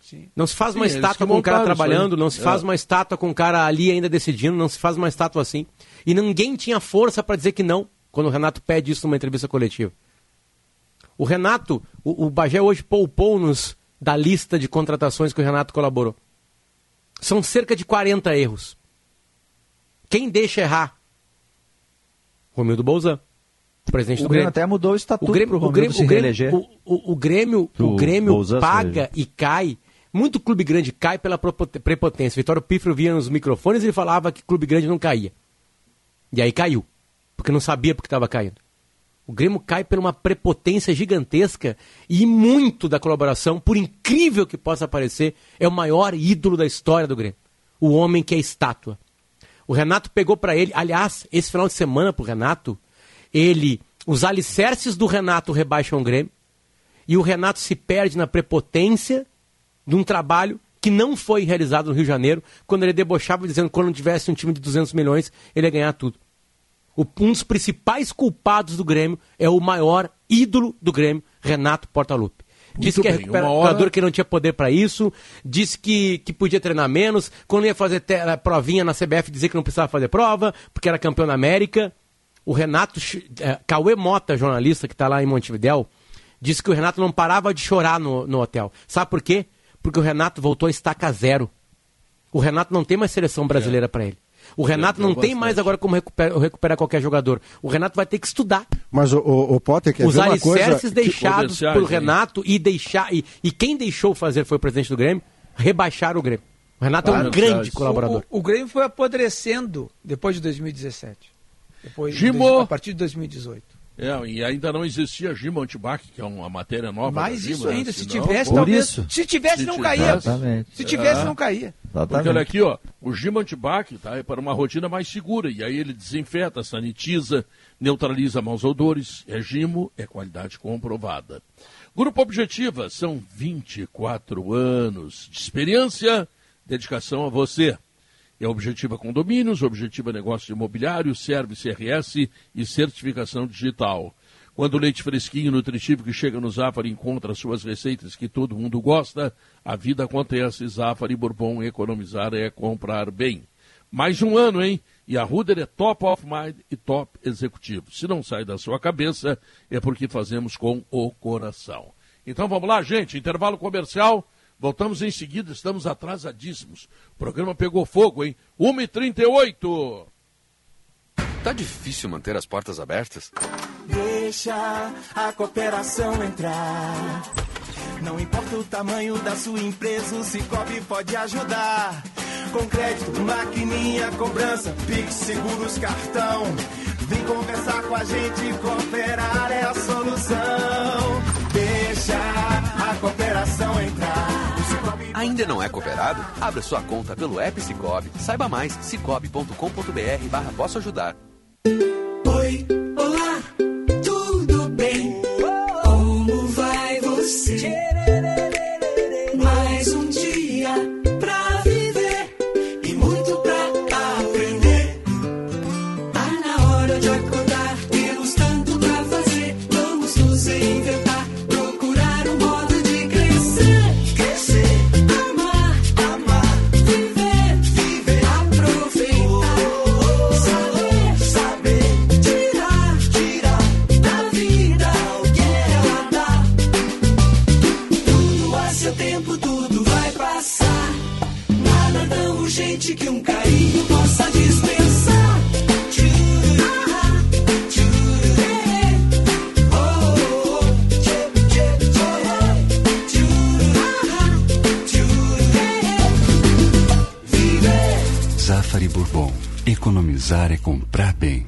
Sim. Não se faz Sim, uma estátua com o cara trabalhando, não se faz É. uma estátua com o cara ali ainda decidindo, não se faz uma estátua assim. E ninguém tinha força para dizer que não, quando o Renato pede isso numa entrevista coletiva. O Renato, o, o Bagé hoje poupou-nos da lista de contratações que o Renato colaborou. São cerca de 40 erros. Quem deixa errar? Romildo Bolzan, presidente O do Grêmio Grêmio. até mudou o estatuto O Grêmio, pro o Grêmio, se o Grêmio, reeleger. o, o- Grêmio, o Grêmio Bolzan paga e cai. Muito clube grande cai pela prepotência. Vitório Pifro via nos microfones e ele falava que clube grande não caía. E aí caiu. Porque não sabia porque estava caindo. O Grêmio cai por uma prepotência gigantesca e muito da colaboração, por incrível que possa parecer, é o maior ídolo da história do Grêmio. O homem que é estátua. O Renato pegou para ele, aliás, esse final de semana pro Renato, ele, os alicerces do Renato rebaixam o Grêmio e o Renato se perde na prepotência de um trabalho que não foi realizado no Rio de Janeiro, quando ele debochava dizendo que quando tivesse um time de 200 milhões, ele ia ganhar tudo. O- um dos principais culpados do Grêmio é o maior ídolo do Grêmio, Renato Portaluppi. Disse Muito que é bem, uma hora- que não tinha poder para isso, disse que, que podia treinar menos, quando ia fazer eh, provinha na CBF dizia que não precisava fazer prova, porque era campeão da América. O Renato, eh, Cauê Mota, jornalista que está lá em Montevidéu, disse que o Renato não parava de chorar no, no hotel. Sabe por quê? Porque o Renato voltou a estaca zero. O Renato não tem mais seleção brasileira para ele. O Renato não tem mais agora como recuperar, recuperar qualquer jogador. O Renato vai ter que estudar. Mas o, o, o Potter quer Os ver uma coisa... alicerces deixados hein? Renato e deixar e, e quem deixou fazer foi o presidente do Grêmio, rebaixaram o Grêmio. O Renato é um Claro, grande colaborador. O, o Grêmio foi apodrecendo depois de 2017. Depois de Gimo! dois- a partir de 2018. É, e ainda não existia Gima Antibac, que é uma matéria nova. Mais da Gima, isso né? ainda. Se Senão, tivesse, pô, talvez. isso. Se tivesse, Se não tivesse. caía. Exatamente. Se tivesse, É. não caía. Porque olha aqui, ó, o Gima Antibac tá, é para uma rotina mais segura. E aí ele desinfeta, sanitiza, neutraliza maus odores. É Gimo, é qualidade comprovada. Grupo Objetiva, são 24 anos de experiência, dedicação a você. É Objetiva Condomínios, Objetiva Negócio Imobiliário, Service RS e Certificação Digital. Quando o leite fresquinho e nutritivo que chega no Zafari encontra suas receitas que todo mundo gosta, a vida acontece. Zafari Bourbon, economizar é comprar bem. Mais um ano, hein? E a Ruder é top of mind e top executivo. Se não sai da sua cabeça, é porque fazemos com o coração. Então vamos lá, gente. Intervalo comercial. Voltamos em seguida, estamos atrasadíssimos. O programa pegou fogo, hein? 1h38. Tá difícil manter as portas abertas? Deixa a cooperação entrar. Não importa o tamanho da sua empresa, o Cicobi pode ajudar. Com crédito, maquininha, cobrança, Pix, seguros, cartão. Vem conversar com a gente, cooperar é a solução. Deixa a cooperação entrar. Ainda não é cooperado? Abra sua conta pelo app Cicobi. Saiba mais, cicobi.com.br barra posso ajudar. Economizar é comprar bem.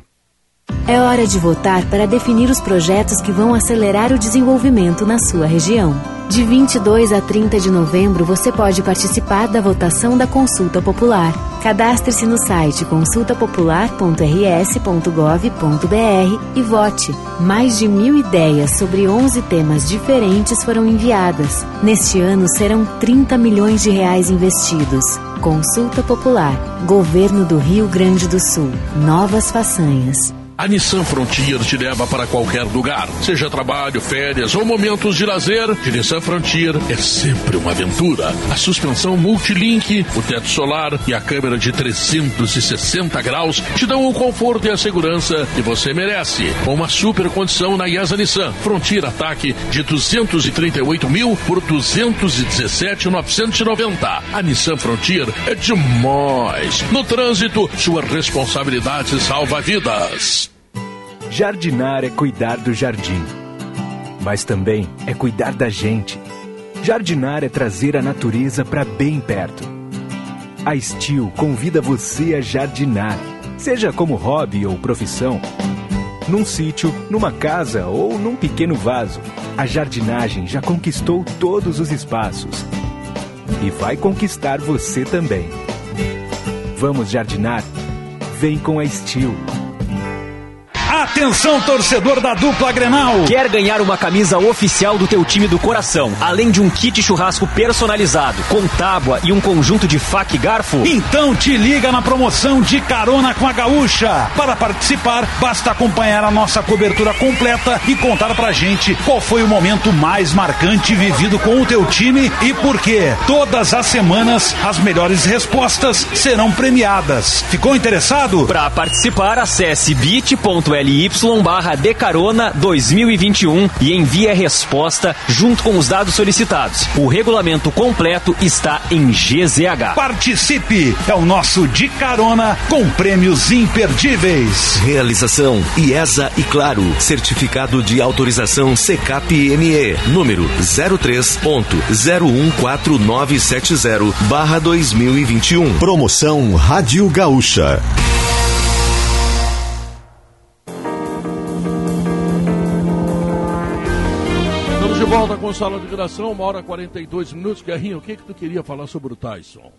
É hora de votar para definir os projetos que vão acelerar o desenvolvimento na sua região. De 22 a 30 de novembro, você pode participar da votação da Consulta Popular. Cadastre-se no site consultapopular.rs.gov.br e vote. Mais de mil ideias sobre 11 temas diferentes foram enviadas. Neste ano serão 30 milhões de reais investidos. Consulta Popular. Governo do Rio Grande do Sul. Novas façanhas. A Nissan Frontier te leva para qualquer lugar, seja trabalho, férias ou momentos de lazer. De Nissan Frontier é sempre uma aventura. A suspensão multilink, o teto solar e a câmera de 360 graus te dão o conforto e a segurança que você merece. Com uma super condição na IESA Nissan Frontier Ataque de 238 mil por 217,990. A Nissan Frontier é demais. No trânsito, sua responsabilidade salva vidas. Jardinar é cuidar do jardim, mas também é cuidar da gente. Jardinar é trazer a natureza para bem perto. A Steel convida você a jardinar, seja como hobby ou profissão. Num sítio, numa casa ou num pequeno vaso, a jardinagem já conquistou todos os espaços. E vai conquistar você também. Vamos jardinar? Vem com a Steel. Atenção, torcedor da dupla Grenal! Quer ganhar uma camisa oficial do teu time do coração, além de um kit churrasco personalizado, com tábua e um conjunto de faca e garfo? Então te liga na promoção de carona com a gaúcha. Para participar, basta acompanhar a nossa cobertura completa e contar pra gente qual foi o momento mais marcante vivido com o teu time e por quê. Todas as semanas, as melhores respostas serão premiadas. Ficou interessado? Para participar, acesse bit.ly barra Decarona 2021 e envie a resposta junto com os dados solicitados. O regulamento completo está em GZH. Participe! É o nosso De Carona com prêmios imperdíveis. Realização IESA e Claro. Certificado de autorização CCAP-ME. Número 03.014970 barra 2021. Promoção Rádio Gaúcha. Com sala de redação, uma hora e 42 minutos. Guerrinho, o que, que tu queria falar sobre o Tyson?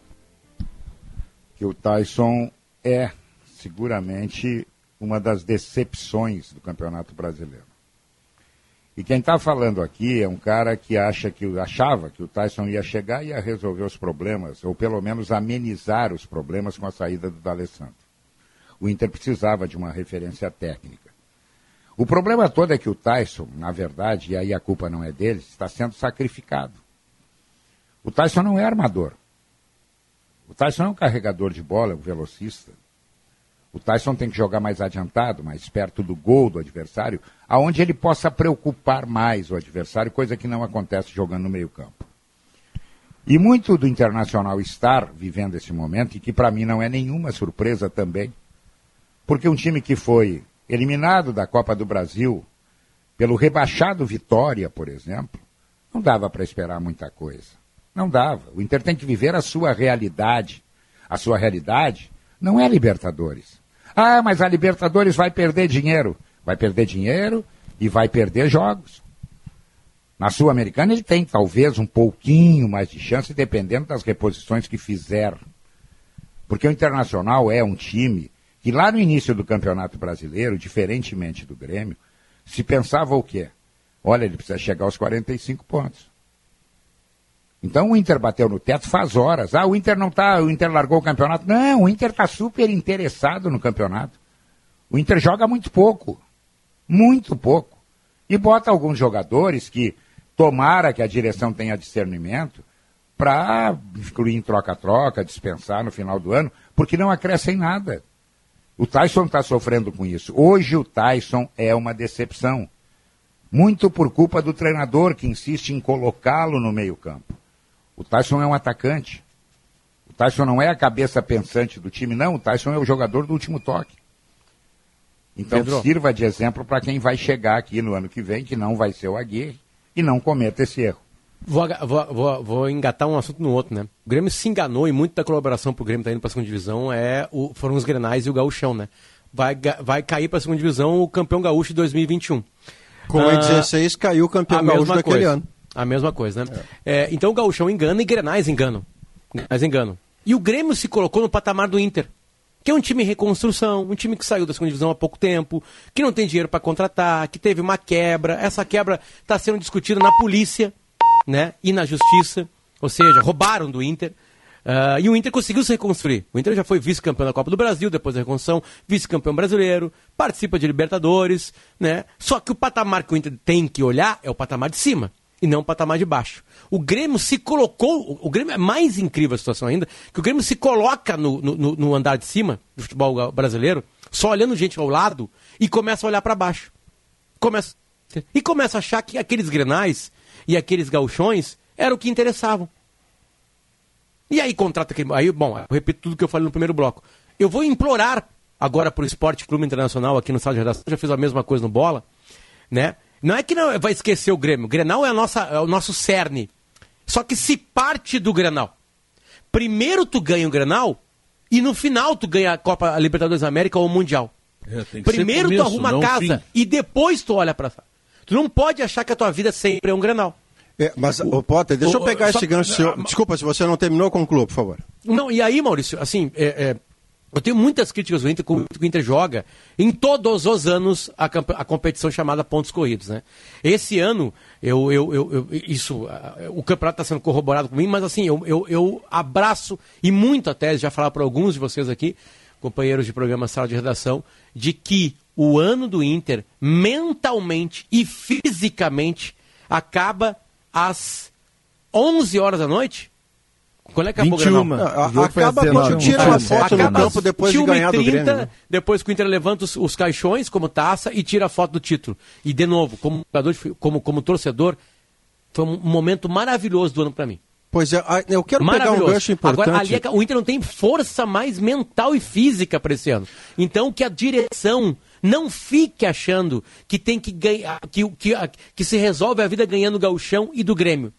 Que o Tyson é seguramente uma das decepções do Campeonato Brasileiro. E quem está falando aqui é um cara que acha que achava que o Tyson ia chegar e ia resolver os problemas, ou pelo menos amenizar os problemas com a saída do D'Alessandro. O Inter precisava de uma referência técnica. O problema todo é que o Tyson, na verdade, e aí a culpa não é dele, está sendo sacrificado. O Tyson não é armador. O Tyson é um carregador de bola, é um velocista. O Tyson tem que jogar mais adiantado, mais perto do gol do adversário, aonde ele possa preocupar mais o adversário, coisa que não acontece jogando no meio-campo. E muito do Internacional estar vivendo esse momento, e que para mim não é nenhuma surpresa também, porque um time que foi eliminado da Copa do Brasil pelo rebaixado Vitória, por exemplo, não dava para esperar muita coisa. Não dava. O Inter tem que viver a sua realidade. A sua realidade não é Libertadores. Ah, mas a Libertadores vai perder dinheiro. Vai perder dinheiro e vai perder jogos. Na Sul-Americana ele tem talvez um pouquinho mais de chance, dependendo das reposições que fizer. Porque o Internacional é um time que lá no início do Campeonato Brasileiro, diferentemente do Grêmio, se pensava o quê? Olha, ele precisa chegar aos 45 pontos. Então o Inter bateu no teto faz horas. Ah, o Inter não tá, o Inter largou o campeonato. Não, o Inter está super interessado no campeonato. O Inter joga muito pouco. Muito pouco. E bota alguns jogadores que tomara que a direção tenha discernimento para incluir em troca-troca, dispensar no final do ano, porque não acrescem nada. O Tyson está sofrendo com isso. Hoje o Tyson é uma decepção. Muito por culpa do treinador que insiste em colocá-lo no meio-campo. O Tyson é um atacante. O Tyson não é a cabeça pensante do time, não. O Tyson é o jogador do último toque. Então Pedro. sirva de exemplo para quem vai chegar aqui no ano que vem, que não vai ser o Aguirre, e não cometa esse erro. Vou, vou, vou, vou engatar um assunto no outro, né? O Grêmio se enganou e muito da colaboração pro Grêmio tá indo pra segunda divisão é o, foram os Grenais e o Gaúchão, né? Vai, vai cair pra segunda divisão o campeão gaúcho de 2021. Com o 16 caiu o campeão gaúcho daquele coisa. ano. A mesma coisa, né? É, então o Gaúchão engana e Grenais enganam. Grenais enganam. E o Grêmio se colocou no patamar do Inter. Que é um time em reconstrução, um time que saiu da segunda divisão há pouco tempo, que não tem dinheiro para contratar, que teve uma quebra. Essa quebra está sendo discutida na polícia né, e na justiça. Ou seja, roubaram do Inter. Ah, e o Inter conseguiu se reconstruir. O Inter já foi vice-campeão da Copa do Brasil, depois da reconstrução, vice-campeão brasileiro, participa de Libertadores, né? Só que o patamar que o Inter tem que olhar é o patamar de cima e não o patamar de baixo. O Grêmio se colocou, o- Grêmio é mais incrível a situação ainda, que o Grêmio se coloca no, no- no- andar de cima do futebol brasileiro, só olhando gente ao lado e começa a olhar para baixo. Começa, e começa a achar que aqueles grenais e aqueles gauchões eram o que interessavam. E aí contrata aquele. Aí, bom, eu repito tudo que eu falei no primeiro bloco. Eu vou implorar agora para o Esporte Clube Internacional aqui no sala de redação, já fiz a mesma coisa no bola, né? Não é que não vai esquecer o Grêmio. O Grenal é, a nossa, é o nosso cerne. Só que se parte do Grenal. Primeiro tu ganha o Grenal e no final tu ganha a Copa a Libertadores da América ou o Mundial. É, Primeiro tu começo, arruma não a casa fim. e depois tu olha pra. Tu não pode achar que a tua vida sempre é um Grenal. É, mas, ô Potter, deixa eu o- pegar só- esse gancho seu. Desculpa, se você não terminou, conclua, por favor. Não, e aí, Maurício, assim, é, é, eu tenho muitas críticas do Inter, como o Inter joga em todos os anos a, a competição chamada pontos corridos, né? Esse ano, eu, eu, eu, eu- isso, ah, o campeonato está sendo corroborado comigo, mas assim, eu, eu, eu abraço e muito a tese, já falar para alguns de vocês aqui, companheiros de programa Sala de Redação, de que o ano do Inter, mentalmente e fisicamente, acaba às 11 horas da noite. Quando é que acabou o 21. Grenal? Não, o jogo foi às 19. tira uma foto no acaba campo depois de 21 ganhar do 30, Grêmio, né? Depois que o Inter levanta os, os caixões como taça e tira a foto do título. E, de novo, como, jogador como, como torcedor, foi um momento maravilhoso do ano para mim. Pois é, eu quero pegar um Maravilhoso. gancho importante. Agora, ali é que o Inter não tem força mais mental e física para esse ano. Então, que a direção não fique achando que tem que ganhar, que, que, que se resolve a vida ganhando gauchão e do Grêmio.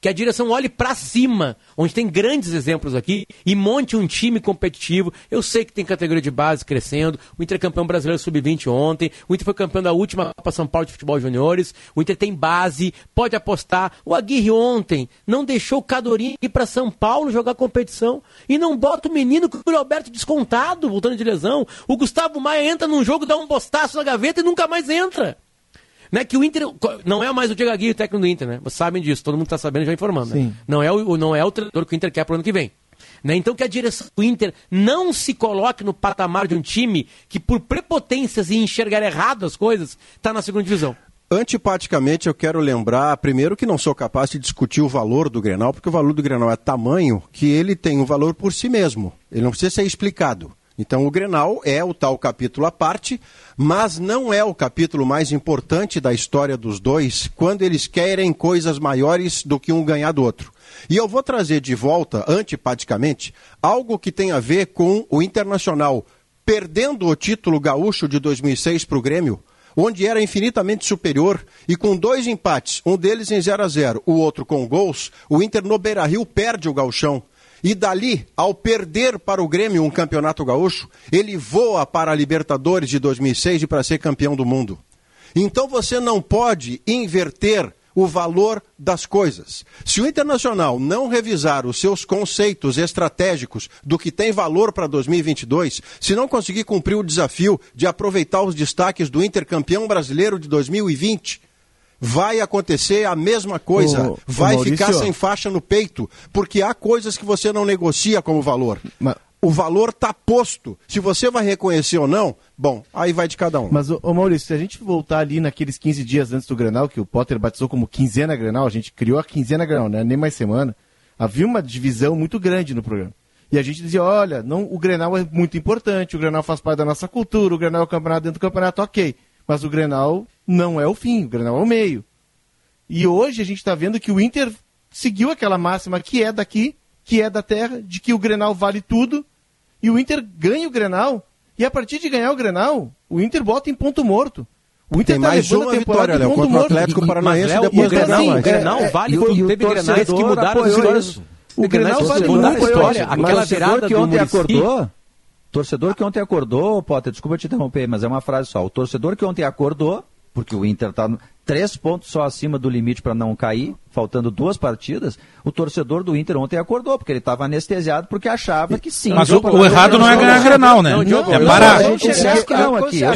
Que a direção olhe para cima, onde tem grandes exemplos aqui, e monte um time competitivo. Eu sei que tem categoria de base crescendo. O Inter é campeão brasileiro sub-20 ontem. O Inter foi campeão da última Copa São Paulo de Futebol Juniores. O Inter tem base, pode apostar. O Aguirre ontem não deixou o Cadorinho ir para São Paulo jogar competição e não bota o menino com o Alberto descontado, voltando de lesão. O Gustavo Maia entra num jogo, dá um bostaço na gaveta e nunca mais entra. Né, que o Inter não é mais o Diego Aguirre, o técnico do Inter, né? Vocês sabem disso, todo mundo está sabendo e já informando. Né? Não, é o, não é o treinador que o Inter quer para o ano que vem. Né? Então que a direção do Inter não se coloque no patamar de um time que, por prepotências e enxergar errado as coisas, está na segunda divisão. Antipaticamente, eu quero lembrar, primeiro, que não sou capaz de discutir o valor do Grenal, porque o valor do Grenal é tamanho que ele tem um valor por si mesmo. Ele não precisa ser explicado. Então, o Grenal é o tal capítulo à parte, mas não é o capítulo mais importante da história dos dois quando eles querem coisas maiores do que um ganhar do outro. E eu vou trazer de volta, antipaticamente, algo que tem a ver com o Internacional perdendo o título gaúcho de 2006 para o Grêmio, onde era infinitamente superior e com dois empates, um deles em 0 a 0 o outro com gols, o Inter no Beira-Rio perde o gauchão. E dali, ao perder para o Grêmio um campeonato gaúcho, ele voa para a Libertadores de 2006 e para ser campeão do mundo. Então você não pode inverter o valor das coisas. Se o Internacional não revisar os seus conceitos estratégicos do que tem valor para 2022, se não conseguir cumprir o desafio de aproveitar os destaques do Inter campeão brasileiro de 2020, vai acontecer a mesma coisa. Ô, vai Maurício. ficar sem faixa no peito, porque há coisas que você não negocia como valor. O valor está posto. Se você vai reconhecer ou não, bom, aí vai de cada um. Mas, ô, ô Maurício, se a gente voltar ali naqueles 15 dias antes do Grenal, que o Potter batizou como quinzena Grenal, a gente criou a quinzena Grenal, né? nem mais semana, havia uma divisão muito grande no programa. E a gente dizia, olha, não, o Grenal é muito importante, o Grenal faz parte da nossa cultura, o Grenal é o campeonato dentro do campeonato, ok. Mas o Grenal não é o fim, o Grenal é o meio. E hoje a gente está vendo que o Inter seguiu aquela máxima que é daqui, que é da terra, de que o Grenal vale tudo, e o Inter ganha o Grenal, e a partir de ganhar o Grenal, o Inter bota em ponto morto. O Inter tem tá mais uma vitória, Léo, contra o Atlético Paranaense Léo, depois do Grenal. Assim, o Grenal é, vale, tudo teve Grenais que é mudaram a história. O Grenal vale é mudaram a história. Aquela virada que ontem acordou... Torcedor que ontem acordou, Potter, desculpa te interromper, mas é uma frase só. O torcedor que ontem acordou porque o Inter está três pontos só acima do limite para não cair, faltando duas partidas. O torcedor do Inter ontem acordou, porque ele estava anestesiado, porque achava que sim. Mas o, o errado não é ganhar Grenal, né? Não, Diogo, é gente. É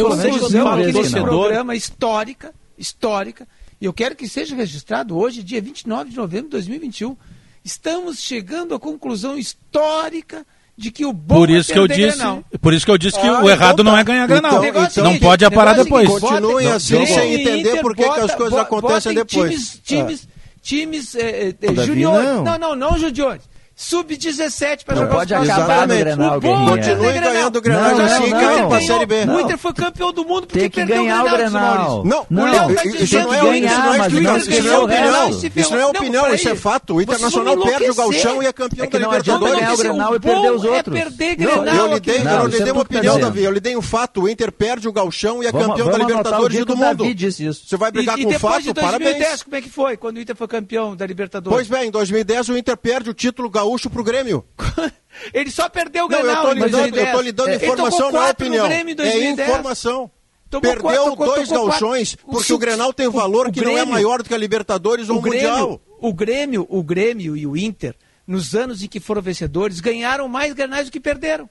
eu, eu, eu, programa histórica, histórica, e eu quero que seja registrado hoje, dia 29 de novembro de 2021. Estamos chegando à conclusão histórica de que o bom por é isso é que eu disse por isso que eu disse que ah, o errado então, não é tá. ganhar Grenal então, não. É pode aparar é depois. continuem bota, assim sem entender por que, as coisas bota, acontecem depois. times times, é. times é, juniores. não. não não não juniores sub-17 para jogar pode os acabar Grenal, O bom Continue ganhando ganhando o Grenal, não, assim, caiu para a Série B. O Inter foi campeão do mundo porque perdeu ganhar o Grenal. Não, não, isso não é opinião. Isso não é opinião, isso é fato. O Internacional perde o Galchão e é campeão da Libertadores. o Grenal e perder os é outros. É perder Grenal. Eu lhe dei, eu lhe dei uma opinião, Davi, eu lhe dei um fato. O Inter perde o Galchão e é campeão da Libertadores e do mundo. Você vai brigar com o fato? Parabéns. 2010, como é que foi? Quando o Inter foi campeão da Libertadores? Pois bem, em 2010 o Inter perde o título gaúcho Gaúcho pro Grêmio. ele só perdeu o Grenal eu estou lhe dando, eu tô lhe dando é, informação, não é opinião. É informação. Tomou perdeu quatro, dois tocou gauchões, quatro. porque o, o Grenal tem valor o que Grêmio, não é maior do que a Libertadores ou o Mundial. O Grêmio, o Grêmio e o Inter, nos anos em que foram vencedores, ganharam mais Grenais do que perderam.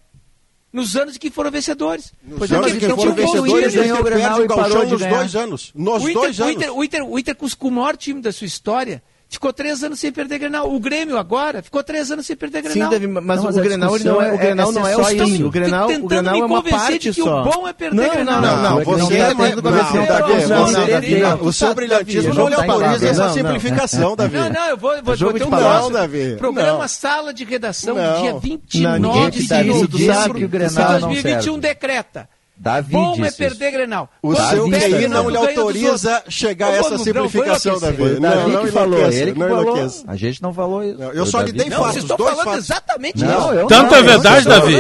Nos anos em que foram vencedores. Nos pois anos é, que, foram vencedores, o Inter, ganhou o Grenal e parou de ganhar. dois anos. Nos Inter, dois anos. O Inter, o Inter, o Inter, com o maior time da sua história, ficou três anos sem perder Grenal. O Grêmio agora ficou três anos sem perder Grenal. Sim, deve, mas, não, mas é- o, Grenal, não é, é, o Grenal não é só isso. O Grenal, o Grenal é uma parte que só. o bom é perder não, Grenal. Não, não, não. Você está tentando convencer o Davi. O seu brilhantismo não é isso, é, é essa simplificação, Davi. Não, não, eu vou, vou, vou ter um próximo. Davi. Programa Sala de Redação, dia 29 de dezembro de 2021, decreta Davi Bom é disse é perder isso. Grenal. O Quando seu PI não, lhe autoriza chegar a essa simplificação, não, Davi. Não, Davi não, que falou, ele que falou. A gente não falou isso. eu só lhe dei fatos. Vocês estão falando fatos. exatamente não, isso. Tanto é verdade, é Davi.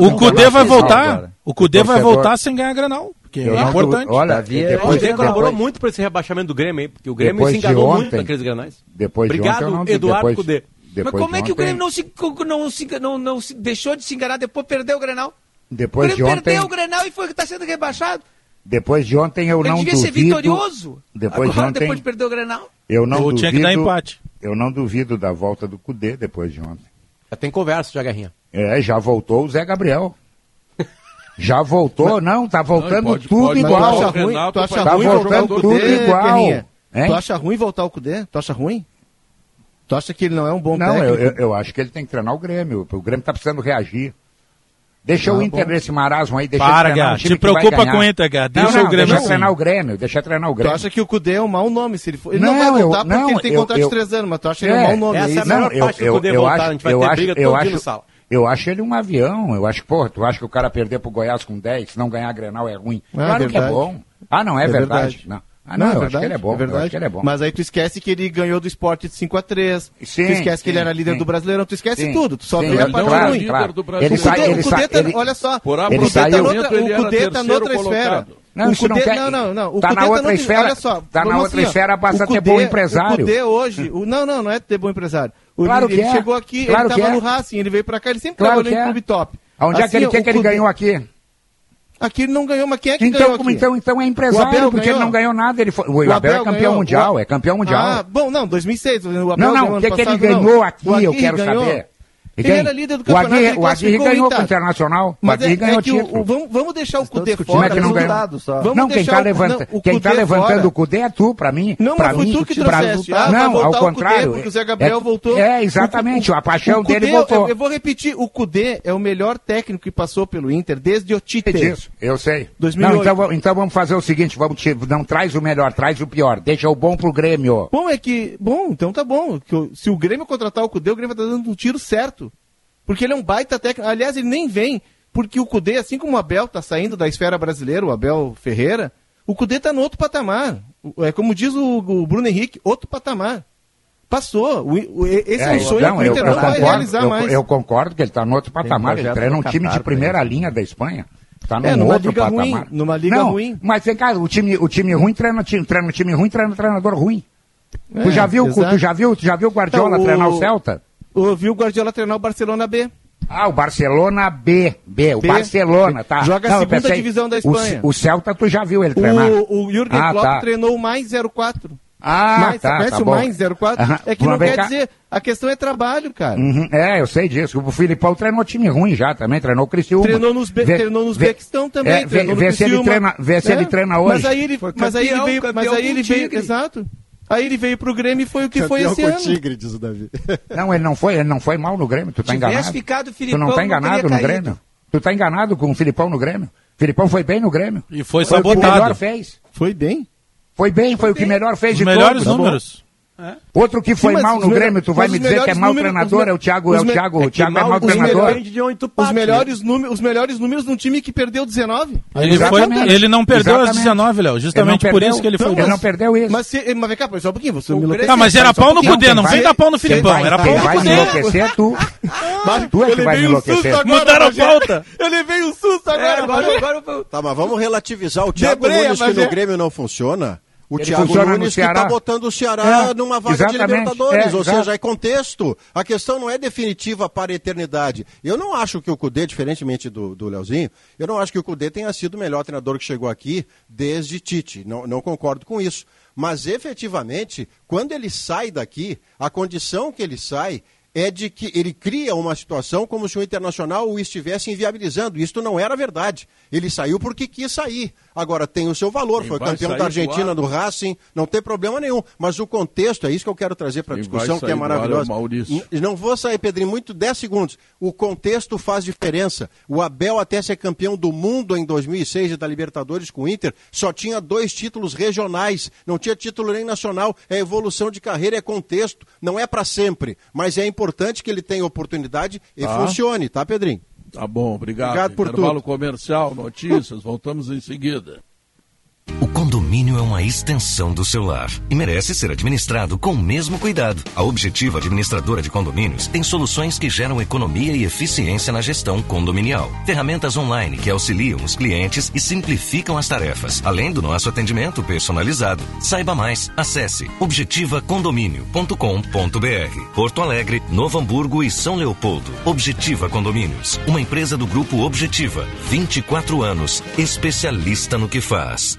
O Cudê vai voltar. O Cudê vai voltar sem ganhar Grenal. Que é importante. Olha, Davi, é, o Grêmio colaborou muito para esse rebaixamento do Grêmio, porque o Grêmio se enganou muito naqueles granais. Obrigado, Eduardo Cude. Cudê. Mas como é que o Grêmio não se, não, se, não, não deixou de se enganar depois perdeu o Grenal? Depois de ontem. perdeu o Grenal e foi que está sendo rebaixado. Depois de ontem eu Ele não devia duvido. ser vitorioso. Depois Agora, de ontem. Depois de perder o Grenal. Eu não eu duvido. Tinha que dar empate. Eu não duvido da volta do Cudê depois de ontem. Já tem conversa, já Guerrinha. É, já voltou o Zé Gabriel. Já voltou, não, tá voltando não, pode, tudo pode, igual. Tu ruim, tu acha tá ruim voltando tudo Cudê, igual. Tu acha ruim voltar o Cudê? Tu acha ruim? Tu acha que ele não é um bom não, técnico? Não, eu, eu, eu, acho que ele tem que treinar o Grêmio. O Grêmio tá precisando reagir. Deixa ah, o Inter bom. desse marasmo aí, deixa Para, treinar um time te preocupa com o Inter, Gá. Deixa não, não, o Grêmio. Deixa assim. treinar o Grêmio, deixa treinar o Grêmio. Tu acha que o Cudê é um mau nome? Se ele, for... ele não, não vai voltar eu, porque não, ele tem eu, contrato de três anos, mas tu acha que é, ele é um mau nome? É Essa é, é a melhor parte que o Cudê voltar, acho, a gente vai ter acho, briga todo acho, dia no sala. Eu acho ele um avião. Eu acho, pô, tu acha que o cara perder pro Goiás com 10, se não ganhar a Grenal é ruim. É, claro é que é bom. Ah, não, é, é verdade. verdade. Não. Ah, não, não é eu verdade, acho que ele é bom. É verdade. ele é bom. Mas aí tu esquece que ele ganhou do esporte de 5x3. Tu esquece sim, que ele era líder sim. do Brasileirão, tu esquece sim. tudo. Tu só vê a parte claro, ruim. Claro. Ele sai, ele o Cudê tá, ele... olha só, por o saiu, Cudê tá noutra tá esfera. Não, o Cudê, não, quer... não, não, não. O tá na tá outra tá esfera, olha só, tá na outra assim, esfera, passa Cudê, ter bom empresário. O Cudê hoje, não, não, não é ter bom empresário. O, claro ele, que ele chegou aqui, ele tava é. no Racing, ele veio pra cá, ele sempre claro trabalhou em é. clube top. Onde é que ele assim, ganhou aqui? Não ganhou, mas quem é que Então, ganhou aqui? então, então é empresário, Abel porque ele ganhou? não ganhou nada. Ele foi, o, Abel, Abel é campeão ganhou. mundial, O- é campeão mundial. Ah, bom, não, 2006. O Abel não, não, o que, que ele ganhou não. aqui, eu quero ganhou. saber. Ele Quem? era líder do O campeonato, Aguirre, ele o Aguirre o ganhou Inter. com o Internacional. O Mas Aguirre é, ganhou é que título. o, o- vamos, vamos deixar o Cudê fora. Como é que não vamos- ganhou? Vamos não, quem deixar está o- levanta, o tá Cudê levantando fora. o Cudê é tu, pra mim. Não, pra mas foi mim, tu que pra- trouxeste. Ah, não, voltar ao o Cudê, contrário. porque o Zé Gabriel é, voltou. É, exatamente, O- a paixão o Cudê, dele voltou. Eu, eu vou repetir, o Cudê é o melhor técnico que passou pelo Inter desde o Tite. disso, eu sei. 2008. Não, então, então vamos fazer o seguinte, vamos te- não traz o melhor, traz o pior. Deixa o bom pro Grêmio. Bom, é que. Bom, então tá bom. O- se o Grêmio contratar o Cudê, o Grêmio tá dando um tiro certo. Porque ele é um baita técnico. Aliás, ele nem vem. Porque o Cudê, assim como o Abel tá saindo da esfera brasileira, o Abel Ferreira, o Cudê tá no outro patamar. É como diz o, o Bruno Henrique, outro patamar. Passou. O- o- esse é, um sonho não, que o Inter eu não vai realizar eu, mais. eu concordo que ele está no outro patamar. Ele treina um time Catar de primeira linha da Espanha. Tá num É, numa outro liga patamar. ruim, numa liga Não, ruim. Mas vem cá, o time, o time ruim treina time, treina time ruim, treina treinador ruim. tu É, já viu, exato. tu já viu, tu já viu o Guardiola Então, o- treinar o Celta? Eu vi o Guardiola treinar o Barcelona B. Ah, o Barcelona B, B, o B. Barcelona, tá. Joga a Não, segunda pensei, divisão da o- Espanha. O, Celta tu já viu ele treinar? O, o Jürgen ah, Klopp tá. treinou o mais 04. Ah, mais, tá, conhece tá o bom. mais 04? Aham. É que Vamos não quer cá. dizer, a questão é trabalho, cara. Uhum, É, eu sei disso. O Filipão treinou time ruim já também, treinou o Criciúma. Treinou nos, Be Vê- treinou nos vê- Bequistão também. é, vê, vê se ele treina, vê se ele treina hoje. Mas aí ele, Foi mas aí ele campeão, veio, mas aí ele o veio, exato. Aí ele veio pro Grêmio e foi o que foi esse ano. Tigre, diz o Davi. Não, ele não foi, ele não foi mal no Grêmio, tu tá Tivesse enganado. ficado o tu Filipão, não tá não enganado teria no caído. Grêmio. Tu tá enganado com o Filipão no Grêmio. Filipão foi bem no Grêmio. E foi o que melhor sabotado. fez. Foi bem. Foi bem, foi o que melhor fez Os de melhores todos. números. Outro que foi Sim, mal no melhor- Grêmio, tu vai me dizer que é mau números- treinador, é o Thiago, é o Thiago, é o Thiago é mal- mau os treinador. Depende de onde tu Os passa, melhores, números, os melhores números num time que perdeu 19. Ele, foi, ele não perdeu as Exatamente. 19, Léo. Justamente por perdeu. isso que ele foi ele não perdeu isso. Mas, se, mas vem cá, só um pouquinho, você me. Tá, mas era um pau no. Cudê, não vem dar pau no Filipão. Era pau no vai me Cudê. enlouquecer, tu. Tu é que vai me enlouquecer. Mudaram a pauta. Eu levei um susto É, agora. eu- Tá, mas vamos relativizar o Thiago Nunes, que no é- Grêmio não funciona. O Ele Thiago Nunes que Ceará. tá botando o Ceará É, numa vaga exatamente. de Libertadores, É, ou seja, é contexto. A questão não é definitiva para a eternidade. Eu não acho que o Cudê, diferentemente do, do Leozinho, eu não acho que o Cudê tenha sido o melhor treinador que chegou aqui desde Tite. Não, não concordo com isso. Mas efetivamente, quando ele sai daqui, a condição que ele sai é de que ele cria uma situação como se o Internacional o estivesse inviabilizando. Isto não era verdade. Ele saiu porque quis sair. Agora tem o seu valor, Quem foi campeão da do Argentina, ar? do Racing, não tem problema nenhum. Mas o contexto, é isso que eu quero trazer para a discussão, que é do é maravilhosa. N- Não vou sair, Pedrinho, muito 10 segundos. O contexto faz diferença. O Abel, até ser campeão do mundo em 2006 e da Libertadores com o Inter, só tinha dois títulos regionais, não tinha título nem nacional. É evolução de carreira, é contexto. Não é para sempre, mas é importante que ele tenha oportunidade e Tá. funcione, tá, Pedrinho? Tá bom, obrigado. Obrigado por Intervalo tudo. comercial, notícias, voltamos em seguida. O condomínio é uma extensão do seu lar e merece ser administrado com o mesmo cuidado. A Objetiva Administradora de Condomínios tem soluções que geram economia e eficiência na gestão condominial. Ferramentas online que auxiliam os clientes e simplificam as tarefas, além do nosso atendimento personalizado. Saiba mais, acesse objetivacondomínio.com.br. Porto Alegre, Novo Hamburgo e São Leopoldo. Objetiva Condomínios, uma empresa do grupo Objetiva. 24 anos, especialista no que faz.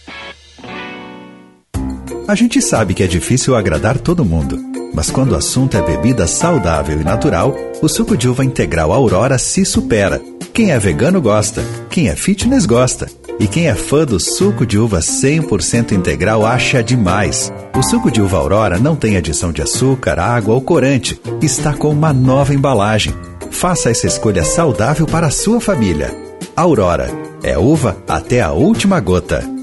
A gente sabe que é difícil agradar todo mundo, mas quando o assunto é bebida saudável e natural, o suco de uva integral Aurora se supera. Quem é vegano gosta, quem é fitness gosta, e quem é fã do suco de uva 100% integral acha demais. O suco de uva Aurora não tem adição de açúcar, água ou corante. Está com uma nova embalagem. Faça essa escolha saudável para a sua família. Aurora é uva até a última gota.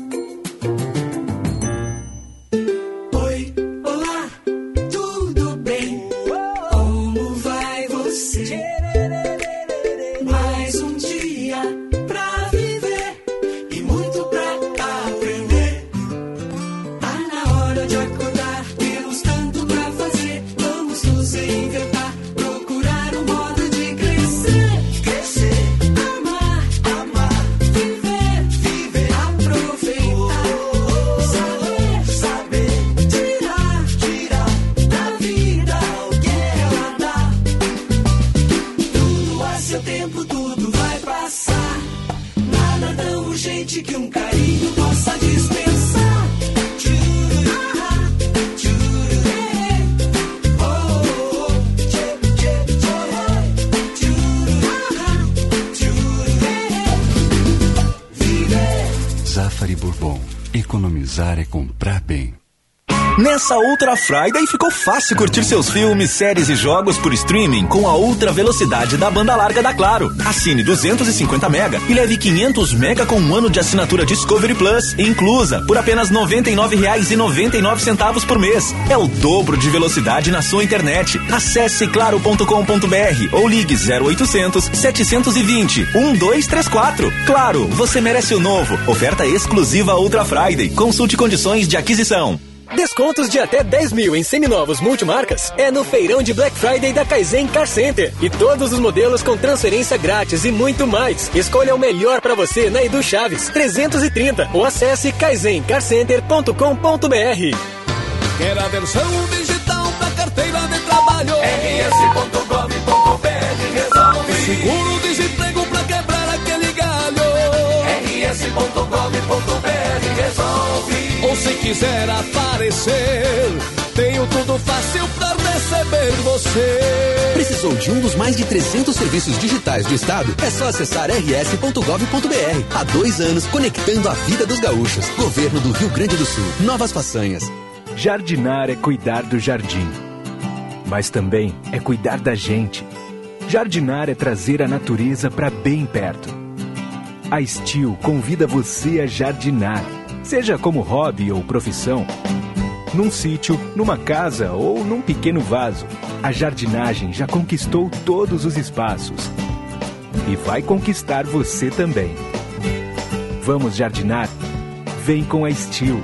Nessa Ultra Friday ficou fácil curtir seus filmes, séries e jogos por streaming com a ultra velocidade da banda larga da Claro. Assine 250 mega e leve 500 mega com um ano de assinatura Discovery Plus, inclusa, por apenas R$ 99,99 por mês. É o dobro de velocidade na sua internet. Acesse claro.com.br ou ligue 0800 720 1234. Claro, você merece o novo. Oferta exclusiva Ultra Friday. Consulte condições de aquisição. Descontos de até 10 mil em seminovos multimarcas é no feirão de Black Friday da Kaizen Car Center. E todos os modelos com transferência grátis e muito mais. Escolha o melhor para você na Edu Chaves 330 ou acesse kaizencarcenter.com.br. Quer a versão digital da carteira de trabalho? rs.gov.br resolve. Seguro-desemprego Ou se quiser aparecer, tenho tudo fácil pra receber você. Precisou de um dos mais de 300 serviços digitais do Estado? É só acessar rs.gov.br. Há dois anos, conectando a vida dos gaúchos. Governo do Rio Grande do Sul. Novas façanhas. Jardinar é cuidar do jardim. Mas também é cuidar da gente. Jardinar é trazer a natureza para bem perto. A Steel convida você a jardinar, seja como hobby ou profissão. Num sítio, numa casa ou num pequeno vaso, a jardinagem já conquistou todos os espaços. E vai conquistar você também. Vamos jardinar? Vem com a Steel.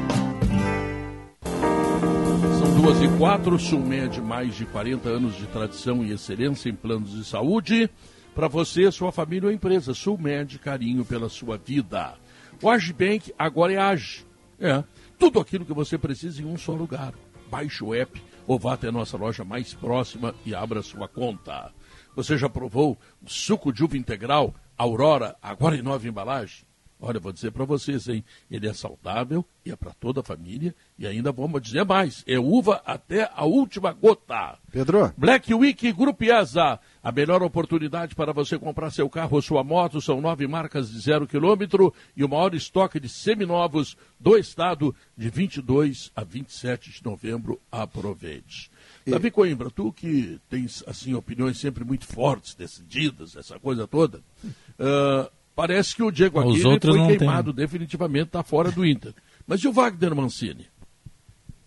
São duas e quatro, Sulmed, mais de 40 anos de tradição e excelência em planos de saúde. Para você, sua família ou empresa, Sulmed, carinho pela sua vida. O Agibank agora é Age. É, tudo aquilo que você precisa em um só lugar. Baixe o app ou vá até a nossa loja mais próxima e abra sua conta. Você já provou o suco de uva integral Aurora, agora em nova embalagem? Olha, vou dizer para vocês, hein? Ele é saudável e é para toda a família. E ainda vamos dizer mais: é uva até a última gota. Pedro? Black Week Grupo IASA. A melhor oportunidade para você comprar seu carro ou sua moto são nove marcas de zero quilômetro e o maior estoque de seminovos do estado de 22 a 27 de novembro. Aproveite. Davi Coimbra, tu que tens assim opiniões sempre muito fortes, decididas, essa coisa toda, ah, parece que o Diego Aguirre foi não queimado definitivamente, está fora do Inter. Mas e o Wagner Mancini?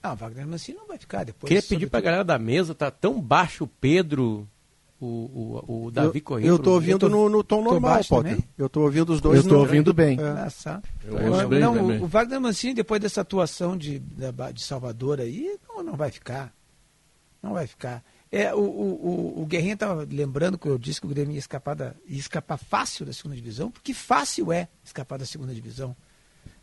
Ah, o Wagner Mancini não vai ficar depois. Queria pedir pra sobretudo. galera da mesa, tá tão baixo o Pedro, o, o, o Davi eu, Corrêa. eu tô ouvindo no, no tom tô normal, Potter. também? Eu tô ouvindo os dois. Eu tô no- ouvindo bem. É. Ah. Eu ouço bem não, também. o, Wagner Mancini, depois dessa atuação de, de Salvador aí, não, não vai ficar. Não vai ficar. É, o, o, o, Guerrinha estava lembrando que eu disse que o Grêmio ia escapar, da, ia escapar fácil da segunda divisão, porque fácil é escapar da segunda divisão.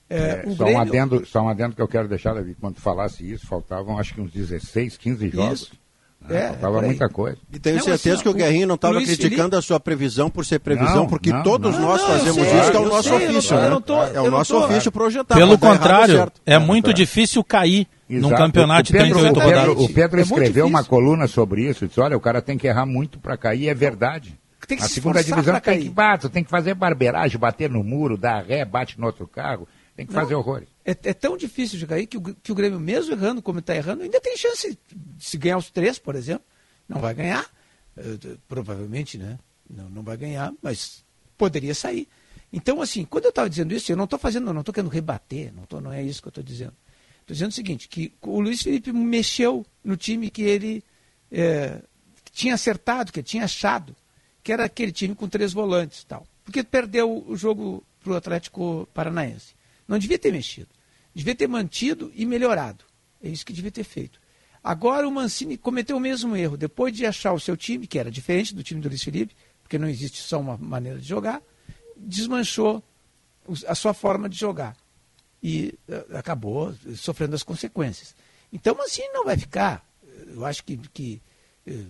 É, É, só, Grêmio- um adendo, só um adendo que eu quero deixar, David, quando falasse isso, faltavam acho que uns 16, 15 jogos. Isso. É, Faltava por aí. muita coisa. E tenho Não, certeza assim, que o Guerrinho não estava criticando Felipe- a sua previsão por ser previsão, Não, porque não, todos não. nós fazemos sei, isso, que é o eu nosso sei, ofício, né? tô- é o nosso tô- ofício projetar. Pelo tá errado, contrário, certo. é muito difícil cair num Exato. campeonato o de Pedro, 38 o Pedro, rodadas. o Pedro É escreveu uma difícil. coluna sobre isso, disse, olha, o cara tem que errar muito para cair, é verdade. Tem que a se segunda divisão tem que, tu tem que fazer barbeiragem, bater no muro, dar ré, bate no outro carro, tem que fazer horrores. É, é tão difícil de cair que o, que o Grêmio, mesmo errando como está errando, ainda tem chance de se ganhar os três, por exemplo. Não vai ganhar, eh, provavelmente, né? Não, não vai ganhar, mas poderia sair. Então, assim, quando eu estava dizendo isso, eu não estou fazendo, não estou querendo rebater, não, tô, não é isso que eu estou dizendo. Estou dizendo o seguinte, que o Luiz Felipe mexeu no time que ele eh, tinha acertado, que ele tinha achado, que era aquele time com três volantes e tal. Porque perdeu o jogo para o Atlético Paranaense. Não devia ter mexido. Devia ter mantido e melhorado. É isso que devia ter feito. Agora o Mancini cometeu o mesmo erro. Depois de achar o seu time, que era diferente do time do Luiz Felipe, porque não existe só uma maneira de jogar, desmanchou a sua forma de jogar. E eh, acabou sofrendo as consequências. Então o Mancini não vai ficar. Eu acho que, que eh,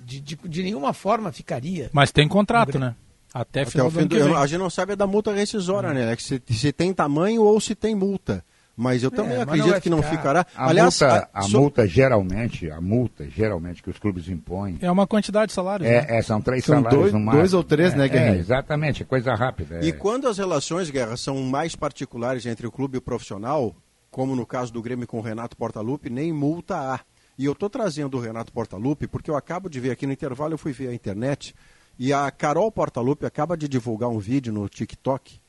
de, de- de nenhuma forma ficaria. Mas tem contrato, né? Até, Até o fim do, vem. a gente não sabe é da multa rescisória, né? É que se, se tem tamanho ou se tem multa. Mas eu também É, mas não acredito vai que não ficar. ficará. A, Aliás, multa, a- a so- multa geralmente, a multa geralmente que os clubes impõem, É uma quantidade de salários. né? é, é, são três São salários dois- no máximo. dois ou três, É, né, é, Guerrinho? exatamente, é coisa rápida. E é. quando as relações, Guerra, são mais particulares entre o clube e o profissional, como no caso do Grêmio com o Renato Portaluppi, nem multa há. E eu estou trazendo o Renato Portaluppi porque eu acabo de ver aqui no intervalo, eu fui ver a internet, e a Carol Portaluppi acaba de divulgar um vídeo no TikTok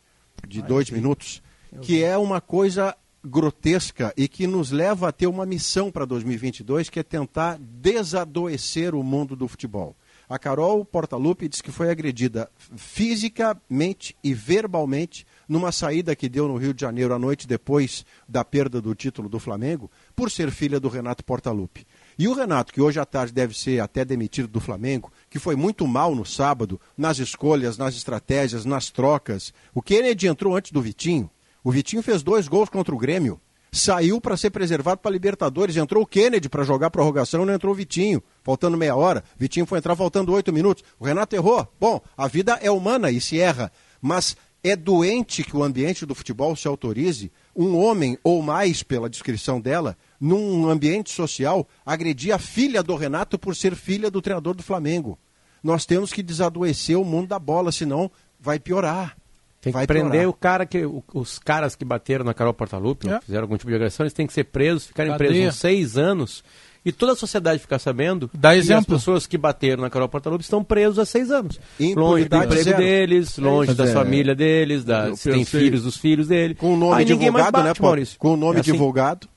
de dois minutos, que é uma coisa grotesca e que nos leva a ter uma missão para 2022, que é tentar desadoecer o mundo do futebol. A Carol Portaluppi disse que foi agredida fisicamente e verbalmente numa saída que deu no Rio de Janeiro à noite depois da perda do título do Flamengo, por ser filha do Renato Portaluppi. E o Renato, que hoje à tarde deve ser até demitido do Flamengo, que foi muito mal no sábado, nas escolhas, nas estratégias, nas trocas. O Kennedy entrou antes do Vitinho. O Vitinho fez dois gols contra o Grêmio. Saiu para ser preservado para Libertadores. Entrou o Kennedy para jogar prorrogação, não entrou o Vitinho. Faltando meia hora. Vitinho foi entrar faltando oito minutos. O Renato errou. Bom, a vida é humana e se erra. Mas é doente que o ambiente do futebol se autorize um homem ou mais, pela descrição dela, num ambiente social, agredir a filha do Renato por ser filha do treinador do Flamengo. Nós temos que desadoecer o mundo da bola, senão vai piorar. Tem que vai prender piorar. o cara que. o- os caras que bateram na Carol Portalupi, É. ou fizeram algum tipo de agressão, eles têm que ser presos, ficarem Cadeia. presos uns seis anos. E toda a sociedade ficar sabendo Dá que exemplo. as pessoas que bateram na Carol Portalupi estão presos há seis anos. Longe do emprego zero. deles, longe É da isso. família deles, da, se tem filhos dos filhos dele. Com o nome Aí ninguém mais divulgado, né, bate, Paulo? Maurício. Com o nome É assim. divulgado.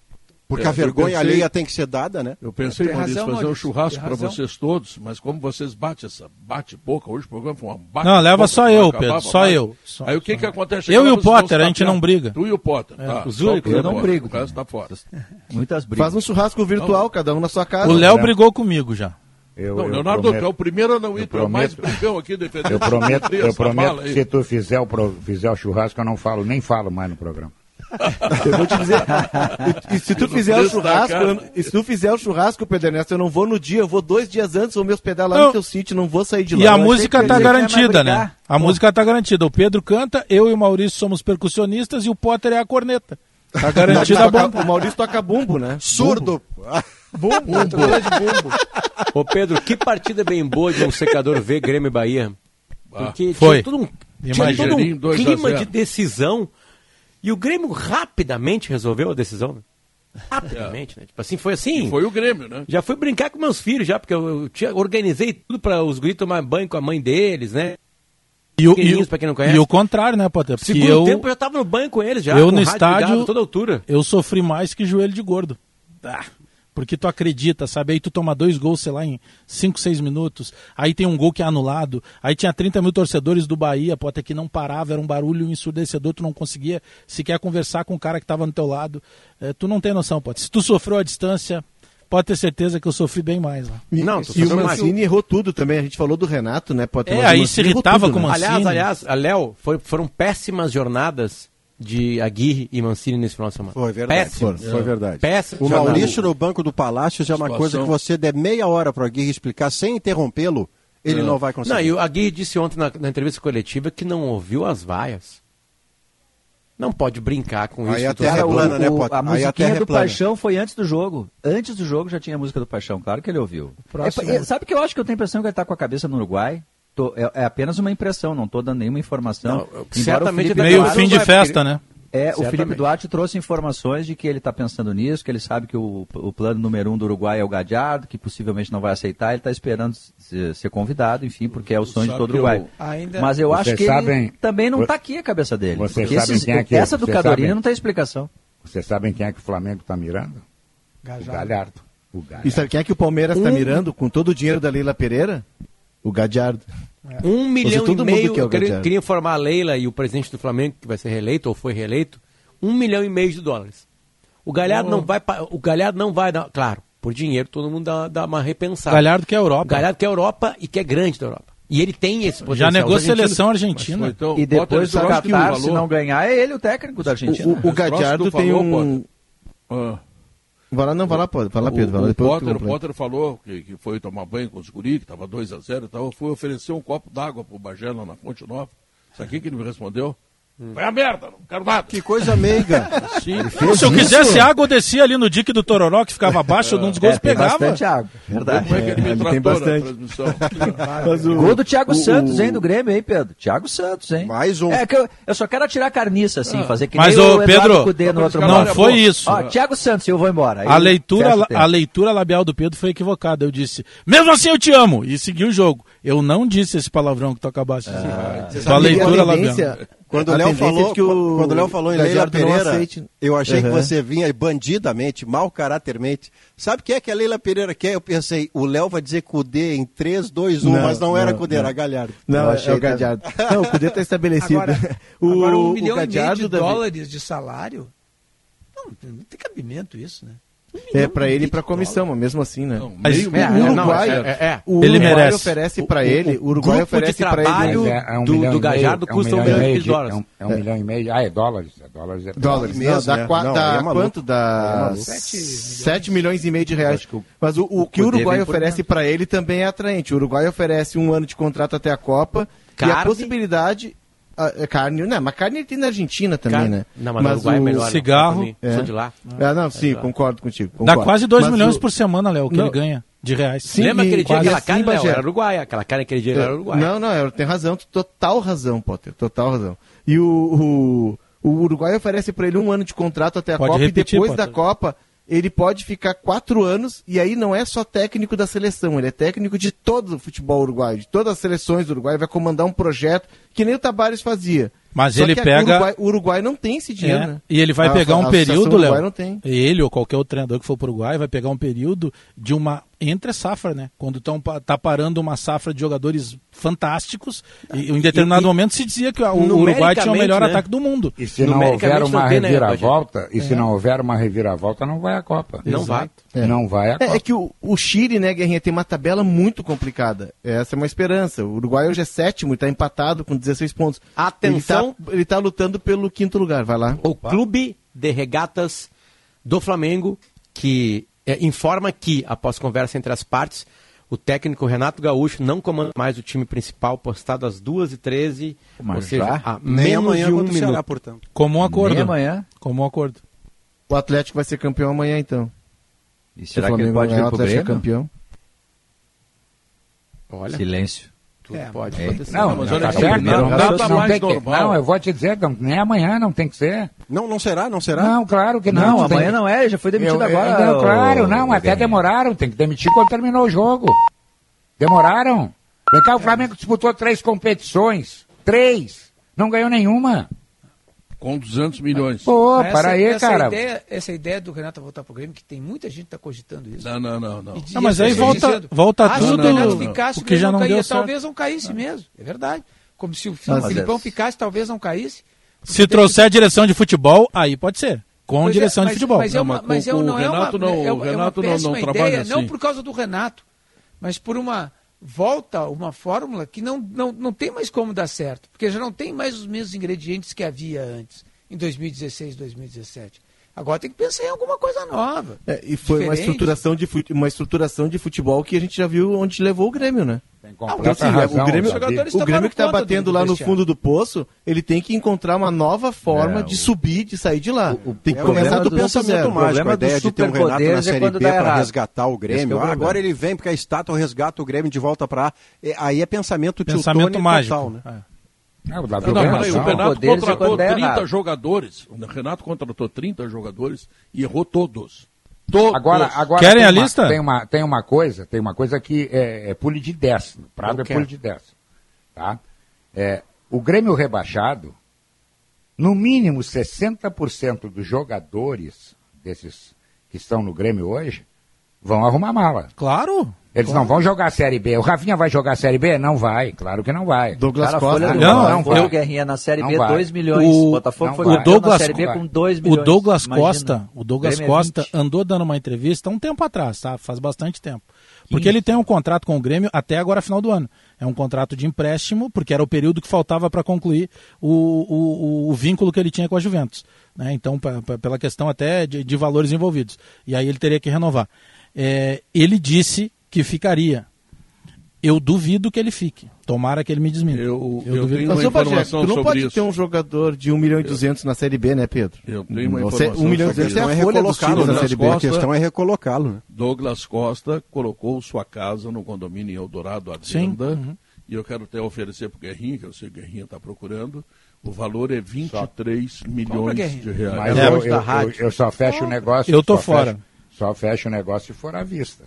Porque É, a vergonha pensei- alheia tem que ser dada, né? Eu pensei, Tem Maurício, razão, fazer um churrasco para vocês todos, mas como vocês batem essa bate-boca, hoje o programa foi uma bate Não, leva só eu, acabava Pedro, só mais. eu. Só- Aí o que que acontece? Eu e o Potter, a gente não briga. Tu e o Potter, É, tá. os Só o únicos, Potter, eu não o brigo. resto tá fora. Muitas Faz um churrasco virtual, cada um na sua casa. O Léo brigou comigo já. Eu, Não, eu Leonardo, prometo- tu é o primeiro a não ir, eu tu é o mais prometo- brigão aqui defendendo. Eu prometo, eu prometo que se tu fizer o, pro- fizer o churrasco, eu não falo, nem falo mais no programa. Eu vou te dizer. E, e se tu fizer o churrasco, eu não- e se tu fizer o churrasco, Pedro Ernesto, eu não vou no dia, eu vou dois dias antes, vou me hospedar lá Não. no teu sítio, não vou sair de lá. E a música tá garantida, né? A música tá garantida. O Pedro canta, eu e o Maurício somos percussionistas e o Potter é a corneta. Tá garantida a bomba. O Maurício toca bumbo, né? Surdo. Bumbo, Bumbo. de bumbo. Ô Pedro, que partida bem boa de um secador V Grêmio e Bahia. Porque Foi. tinha todo um, tinha Imagina. todo um clima de decisão. E o Grêmio rapidamente resolveu a decisão. né? Rapidamente, né? Tipo assim, foi assim. E foi o Grêmio, né? Já fui brincar com meus filhos, já, porque eu, eu tinha, organizei tudo para os gritos tomar banho com a mãe deles, né? E o, e, o- pra quem não conhece. e o contrário, né, Potter? Porque Segundo eu, tempo eu já tava no banho com eles já. eu com no estádio, ligado, toda altura. eu sofri mais que joelho de gordo. Ah, porque tu acredita, sabe? Aí tu toma dois gols, sei lá, em 5, 6 minutos. Aí tem um gol que é anulado. Aí tinha 30 mil torcedores do Bahia, Potter, que não parava, era um barulho ensurdecedor. Tu não conseguia sequer conversar com o cara que tava no teu lado. Eh, tu não tem noção, Potter. Se tu sofreu a distância, pode ter certeza que eu sofri bem mais lá. E, e o Mancini errou tudo também. A gente falou do Renato, né? Pode É, aí se irritava com o Mancini. Aliás, aliás, a Léo, foram péssimas jornadas de Aguirre e Mancini nesse final de semana. Foi verdade. Péssimas. Foi, foi verdade. Péssimas O jornadas. Maurício no banco do Palácio é uma Situação. coisa que você der meia hora para o Aguirre explicar sem interrompê-lo, ele não vai conseguir. Não, e o Aguirre disse ontem na, na entrevista coletiva que não ouviu as vaias. Não pode brincar com Aí isso. a terra é plana, né, O- Potter? a Aí a musiquinha terra é do plana. Paixão foi antes do jogo. Antes do jogo já tinha a música do Paixão, claro que ele ouviu. Próximo. É, é, sabe que eu acho que eu tenho a impressão que ele está com a cabeça no Uruguai? Tô- é, é apenas uma impressão, não estou dando nenhuma informação. Não, certamente o Felipe é Meio Duarte- fim de festa, né? É, o. Felipe Duarte trouxe informações de que ele está pensando nisso, que ele sabe que o, o plano número um do Uruguai é o Gadiardo, que possivelmente não vai aceitar, ele está esperando ser, ser convidado, enfim, porque é o sonho de todo Uruguai. eu- Ainda- Mas eu acho Vocês que sabem- ele também não está aqui a cabeça dele. Vocês Porque sabem quem é que- essa do Cadorini sabem- não tem explicação. Vocês sabem quem é que o Flamengo está mirando? Gajardo. O Galhardo. O Galhardo. E sabe quem é que o Palmeiras está Um- mirando com todo o dinheiro da Leila Pereira? O Gadiardo. Um milhão todo e mundo meio, quer o eu queria, informar a Leila e o presidente do Flamengo, que vai ser reeleito ou foi reeleito, um milhão e meio de dólares. O Galhardo não vai, o Galhardo não vai dar, claro, por dinheiro todo mundo dá, dá uma repensada. Galhardo que é Europa. O Galhardo que é Europa e que é grande da Europa. E ele tem esse potencial. Já negou seleção argentina. Então, E depois o Qatar, se não ganhar, é ele o técnico da Argentina. O, o, o Gadiardo tem falou, um. Vai lá, não, vai lá, pode. Vai lá, O- Pedro. Vai lá, o, Potter, o. Potter falou que, que foi tomar banho com os guri, que estava 2x0 e tal. Eu fui oferecer um copo d'água pro Bagé lá na Fonte Nova. Sabe Vai a merda, não quero nada. Que coisa meiga. Se eu quisesse água, eu descia ali no dique do Tororó, que ficava abaixo, eu não desgosto é, pegava. tem bastante água, é verdade. É ele tem bastante. Mas o, Gol do Thiago o, Santos, hein, do Grêmio, hein, Pedro? Thiago Santos, hein? Mais um. É que eu, eu só quero atirar carniça, assim, ah. fazer que Mas, nem o, o Pedro, Cudê no outro Não foi isso. Ó, Thiago Santos, eu vou embora. A leitura, a leitura labial do Pedro foi equivocada. Eu disse, mesmo assim eu te amo, e segui o jogo. Eu não disse esse palavrão que tu acabaste de dizer. Ah. a leitura é labial. É quando o Léo falou, que o... quando Léo falou em Leila Pereira, eu achei uhum. que você vinha bandidamente, mal caratermente. Sabe o que é que a Leila Pereira quer? Eu pensei, o Léo vai dizer Cudê em 3, 2, 1, não, mas não, não era Cudê, era Galhardo. Não, eu achei é o Galhardo. não, o Cudê está estabelecido. Agora, o, agora um milhão e meio de dólares de salário? Não, não tem cabimento isso, né? É para ele e para a comissão, mas mesmo assim, né? Mas, meio, é, o é, Uruguai, não, é, é, é, é. o Uruguai merece. oferece para ele, o, Uruguai grupo oferece para ele é, um do, do, do Gajardo é um custa um milhão, e meio de dólares. É um, um milhão e meio. Ah, é dólares, é dólares, é dólares. Não, mesmo, dá, né? Não, dá quanto dá? 7 milhões e meio de reais. Mas o, o que o Uruguai oferece para ele também é atraente. O Uruguai oferece um ano de contrato até a Copa e a possibilidade a, carne, né? Mas carne tem na Argentina também, Car... né? Não, mas, mas Uruguai é o é melhor. Cigarro. É. Sou de lá. É. Ah, não, sim, concordo contigo. Concordo. Dá quase 2 milhões o... por semana, Léo, que não. ele ganha de reais. Sim, Lembra aquele dia aquela assim, carne Léo, era Uruguai, aquela carne aquele dia era Uruguai. Não, não, tem razão, total razão, Potter, total razão. E o, o, o Uruguai oferece para ele um ano de contrato até a Pode Copa repetir, e depois Potter. da Copa ele pode ficar quatro anos e aí não é só técnico da seleção, ele é técnico de todo o futebol uruguaio, de todas as seleções do Uruguai, vai comandar um projeto que nem o Tabares fazia. Mas só ele pega. O Uruguai, Uruguai, não tem esse dinheiro, é, né? E ele vai a, pegar um a, a período, Léo. Ele ou qualquer outro treinador que for para o Uruguai vai pegar um período de uma entre é safra, né? Quando tão, tá parando uma safra de jogadores fantásticos, ah. e, em determinado e, momento se dizia que o Uruguai tinha o melhor né? ataque do mundo. E se não houver uma não né, reviravolta, né, e se é. não houver uma reviravolta, não vai a Copa. Não Exato. vai. É. Não vai a é, é, Copa. É que o, o, Chile, né, Guerrinha, tem uma tabela muito complicada. Essa é uma esperança. O Uruguai hoje é sétimo e está empatado com 16 pontos. Atenção! Ele está tá lutando pelo quinto lugar, vai lá. O Opa. Clube de Regatas do Flamengo, que é, informa que, após conversa entre as partes, o técnico Renato Gaúcho não comanda mais o time principal, postado às 2h13. Ou seja, já? Nem amanhã de um minuto. Portanto. Como um acordo. Nem amanhã? Como um acordo. O Atlético vai ser campeão amanhã, então. E será que ele pode ganhar, vir pro Atlético É campeão. Olha. Silêncio. É, pode é, acontecer. Não, não, mas olha, tá assim, certo, não, não não, eu vou te dizer, não, nem amanhã não tem que ser. Não, não será, não será? Não, claro que não. Não, amanhã tem... não é, já foi demitido eu, agora. Eu, não, claro, não, até demoraram, tem que demitir quando terminou o jogo. Demoraram. Vem cá, o Flamengo disputou três competições. Três. Não ganhou nenhuma com 200 milhões. Pô, para aí, essa cara. Ideia, essa ideia do Renato voltar pro Grêmio, que tem muita gente que tá cogitando isso. Não, não, não. Não, não mas aí assim, volta, dizendo, volta ah, tudo. Se o ficasse, não certo. Talvez não caísse não. mesmo, é verdade. Como se o, se é. Filipão é. ficasse, talvez não caísse. Se trouxer que... a direção de futebol, aí pode ser. Com pois é, direção é, mas, de futebol. Mas, é uma, mas é o, Renato é uma, não, o Renato não, trabalha ideia, assim. Não por causa do Renato, mas por uma volta uma fórmula que não, não, não tem mais como dar certo, porque já não tem mais os mesmos ingredientes que havia antes, em 2016, 2017. Agora tem que pensar em alguma coisa nova. É, e foi uma estruturação, de, uma estruturação de futebol que a gente já viu onde levou o Grêmio, né? Completa razão, o Grêmio, o Grêmio, que está batendo lá no fundo do poço, ele tem que encontrar uma nova forma é, de subir, de sair de lá. O, tem que começar do, do pensamento mágico. O problema a ideia de ter um Renato na Série é B para resgatar o Grêmio. Ah, agora ele vem porque a estátua resgata o Grêmio de volta para é, Aí é pensamento Pensamento mágico. Total, né? É, Não, o Renato contratou 30 jogadores. O Renato contratou 30 jogadores e errou todos. Todos. Agora, agora Querem a uma, lista? Tem uma, tem uma coisa, tem uma coisa que é, é pule de 10. Prado Eu é quero. pule de 10. Tá? É, o Grêmio rebaixado, no mínimo 60% dos jogadores desses que estão no Grêmio hoje, Vão arrumar mala. Claro. Eles claro. não vão jogar a Série B. O Rafinha vai jogar a Série B? Não vai, claro que não vai. Douglas Cara, Costa do não, não foi. É guerrinha na Série B, 2 milhões. O Botafogo foi o Douglas, na Série B com 2 milhões. O Douglas Imagina. Costa, o Douglas Grêmio Costa andou dando uma entrevista um tempo atrás, tá? Faz bastante tempo. Porque ele tem um contrato com o Grêmio até agora final do ano. É um contrato de empréstimo, porque era o período que faltava para concluir o, o, o vínculo que ele tinha com a Juventus. Né? Então, pra, pra, pela questão até de, de valores envolvidos. E aí ele teria que renovar. É, ele disse que ficaria. Eu duvido que ele fique. Tomara que ele me desminta. Eu, eu, duvido Mas, que ô, Bagé, informação tu não pode isso. ter um jogador de 1 milhão e 200 na Série B, né, Pedro? Eu tenho uma Você- informação 1 milhão e sobre 200 é a folha dos times na Série B. A questão é recolocá-lo. Né? Douglas Costa colocou sua casa no condomínio em Eldorado à venda. uhum. E eu quero até oferecer para o Guerrinho, que eu sei que o Guerrinho está procurando. O valor é 23 milhões Guerrinho. de reais. Mas É, eu, eu- eu- eu só fecho o negócio. Eu tô só fora. fecho- só fecho o negócio se for à vista.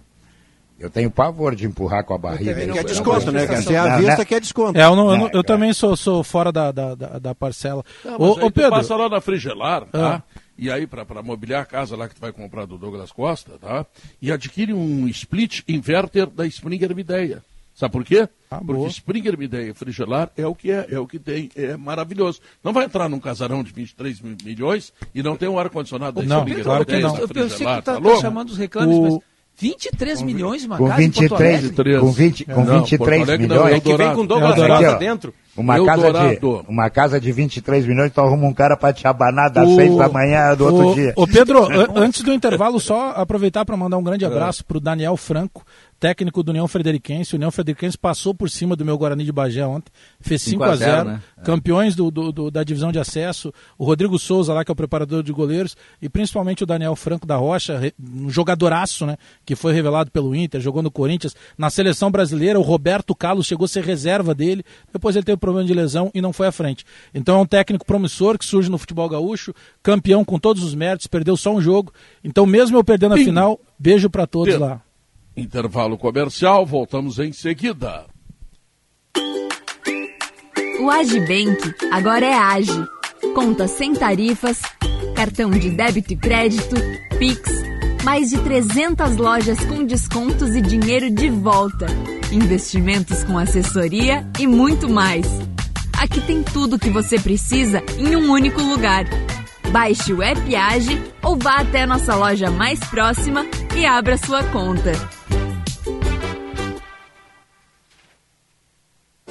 Eu tenho pavor de empurrar com a barriga. não Eu- É desconto, né, cara? Se é à vista, que é desconto. É, eu, não- eu, não- eu cara. também sou, sou fora da, da, da, parcela. Não, ô, ô, Pedro, passa lá na Frigelar, tá? Ah. E aí, para mobiliar a casa lá que tu vai comprar do Douglas Costa, tá? E adquire um split inverter da Springer Mideia. Sabe por quê? Ah, Porque boa. Springer Mideia e Frigelar é o que é, é o que tem, é maravilhoso. Não vai entrar num casarão de 23 mi- milhões e não tem um ar-condicionado Não, Springer claro que não. Eu, sei que tu tá, tá tá chamando os reclames, O- mas 23 milhões uma Com casa em Porto 23, Alegre? Três. com 20, com Não, 23 Porto Alegre não, milhões. é É que vem com Douglas. Costa Aqui, ó. dentro. Uma casa, de, uma casa de 23 milhões, tu arruma um cara pra te abanar das O- 6 da manhã do outro ô, dia. Ô Pedro, an- antes do intervalo, só aproveitar para mandar um grande abraço para o Daniel Franco, técnico do União Frederiquense. O União Frederiquense passou por cima do meu Guarani de Bagé ontem, fez 5 a 0 né? campeões do, do- do- da divisão de acesso. O Rodrigo Souza, lá que é o preparador de goleiros, e principalmente o Daniel Franco da Rocha, um jogadoraço, né? Que foi revelado pelo Inter, jogou no Corinthians. Na seleção brasileira, o Roberto Carlos chegou a ser reserva dele, depois ele teve problema de lesão e não foi à frente. Então é um técnico promissor que surge no futebol gaúcho, campeão com todos os méritos, perdeu só um jogo. Então, mesmo eu perdendo a final, beijo para todos lá. Intervalo comercial, voltamos em seguida. O Agibank agora é Age. Conta sem tarifas, cartão de débito e crédito, Pix, mais de 300 lojas com descontos e dinheiro de volta, investimentos com assessoria e muito mais. Aqui tem tudo o que você precisa em um único lugar. Baixe o app Age ou vá até a nossa loja mais próxima e abra sua conta.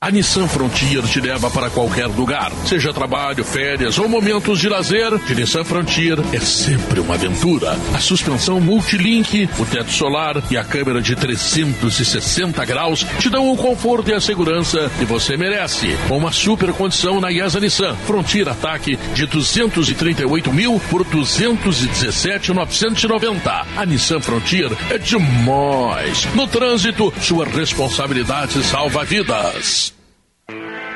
A Nissan Frontier te leva para qualquer lugar, seja trabalho, férias ou momentos de lazer. De Nissan Frontier é sempre uma aventura. A suspensão multilink, o teto solar e a câmera de 360 graus te dão o conforto e a segurança que você merece. Com uma super condição na IESA Nissan Frontier Ataque de 238 mil por 217,990. A Nissan Frontier é demais. No trânsito, sua responsabilidade salva vidas.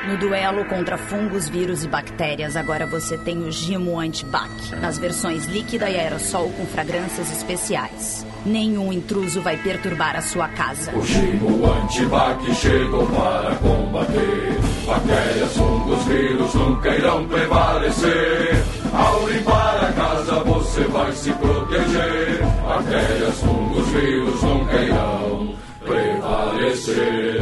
No duelo contra fungos, vírus e bactérias, agora você tem o Gimo Antibac, nas versões líquida e aerossol com fragrâncias especiais. Nenhum intruso vai perturbar a sua casa. O Gimo Antibac chegou para combater Bactérias, fungos, vírus nunca irão prevalecer Ao limpar a casa você vai se proteger Bactérias, fungos, vírus nunca irão prevalecer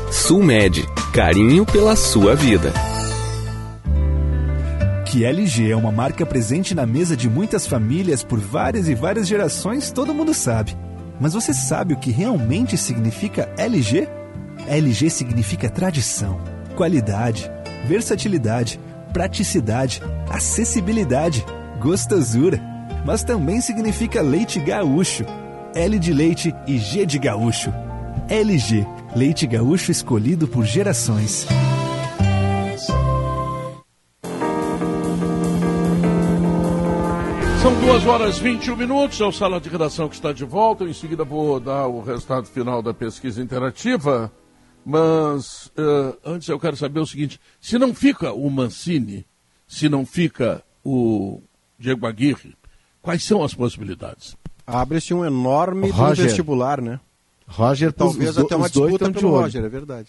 Sulmed, carinho pela sua vida. Que LG é uma marca presente na mesa de muitas famílias por várias e várias gerações, todo mundo sabe. Mas você sabe o que realmente significa LG? LG significa tradição, qualidade, versatilidade, praticidade, acessibilidade, gostosura. Mas também significa leite gaúcho. L de leite e G de gaúcho. LG, leite gaúcho escolhido por gerações. São duas horas e 21 minutos, é o Sala de Redação que está de volta. Em seguida vou dar o resultado final da pesquisa interativa. Mas eh, antes eu quero saber o seguinte: se não fica o Mancini, se não fica o Diego Aguirre, quais são as possibilidades? Abre-se um enorme Roger. vestibular, né? Roger, Talvez até uma os dois disputa pelo. Roger, é verdade.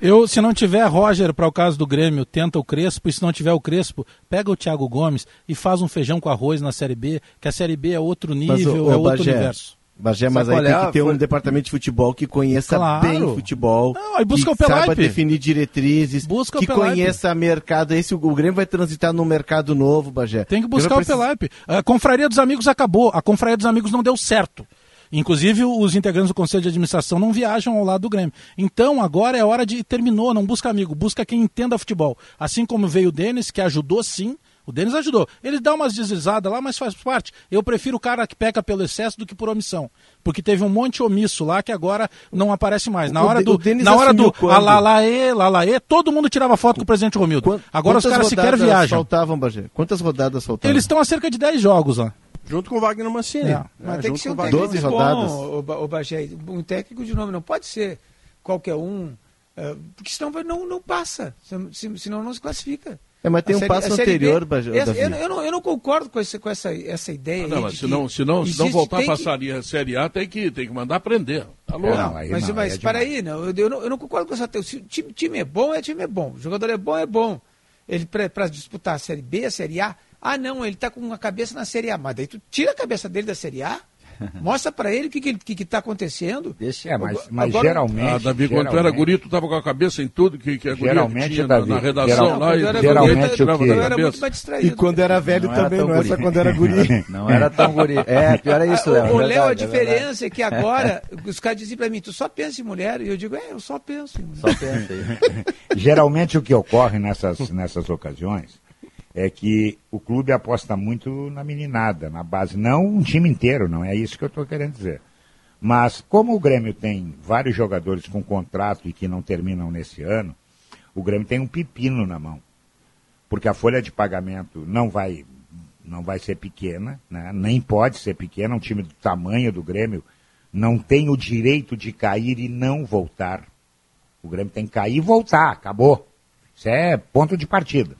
Eu, se não tiver Roger para o caso do Grêmio, tenta o Crespo, e se não tiver o Crespo, pega o Thiago Gomes e faz um feijão com arroz na Série B, que a Série B é outro Mas, nível, ô, é outro Bagé, universo. Bagé, mas Sabe aí é tem a que ter um departamento de futebol que conheça Claro. bem o futebol, Não, aí busca que o Pelaipe. saiba definir diretrizes, Busca o que conheça mercado. Esse, o Grêmio vai transitar num mercado novo, Bagé. Tem que buscar o Pelaipe. A Confraria dos Amigos acabou, a Confraria dos Amigos não deu certo. Inclusive, os integrantes do Conselho de Administração não viajam ao lado do Grêmio. Então, agora é hora de. Terminou, não busca amigo, busca quem entenda futebol. Assim como veio o Denis, que ajudou sim. O Denis ajudou. Ele dá umas deslizadas lá, mas faz parte. Eu prefiro o cara que peca pelo excesso do que por omissão. Porque teve um monte omisso lá que agora não aparece mais. Na hora do. Na hora do. Alalaê, lalaê, todo mundo tirava foto com o presidente Romildo. Agora os caras sequer rodadas viajam. faltavam, Bagé? Quantas rodadas faltavam? Eles estão há cerca de 10 jogos lá. Junto com o Wagner Mancini. É. Mas É, tem que ser com um técnico 12 rodadas. bom, o, o Bagé. Um técnico de nome, não pode ser qualquer um, eh, porque senão vai- não, não passa, se- se- senão não se classifica. É, mas tem A um série- passo B- anterior, Bagé, essa- Davi. eu, eu não, eu não concordo com, esse, com essa, essa ideia Ah, aí não, mas se não, se não, se não existe- voltar a tem que- passar a Série A, tem que, tem que mandar prender. Tá louco? Não, mas, mas para aí, não, eu, eu não, eu não concordo com essa teoria. Se o time, time é bom, é time é bom. O jogador é bom, é bom. Ele para disputar a Série B, a Série A, ah não, ele tá com a cabeça na Série A. Mas daí tu tira a cabeça dele da Série A, mostra para ele o que que, que, que tá acontecendo. É, mas, mas agora- geralmente. Ah, Davi, quando tu era guri, tu tava com a cabeça em tudo que, que a guria Geralmente, tinha na, Davi, na redação geral- lá. e era geralmente guri, eu da era cabeça. muito mais distraído. E quando era velho Não era também, tão não é só quando era guri. Não era tão guri. É, pior é isso, Léo. O, o é Léo, a é diferença é, que agora os caras dizem para mim, tu só pensa em mulher. E eu digo, é, eu só penso em mulher. Só pensa aí. Geralmente o que ocorre nessas, nessas ocasiões é que o clube aposta muito na meninada, na base. Não um time inteiro, não é isso que eu estou querendo dizer. Mas como o Grêmio tem vários jogadores com contrato e que não terminam nesse ano, o Grêmio tem um pepino na mão. Porque a folha de pagamento não vai, não vai ser pequena, né? nem pode ser pequena. Um time do tamanho do Grêmio não tem o direito de cair e não voltar. O Grêmio tem que cair e voltar, acabou. Isso é ponto de partida.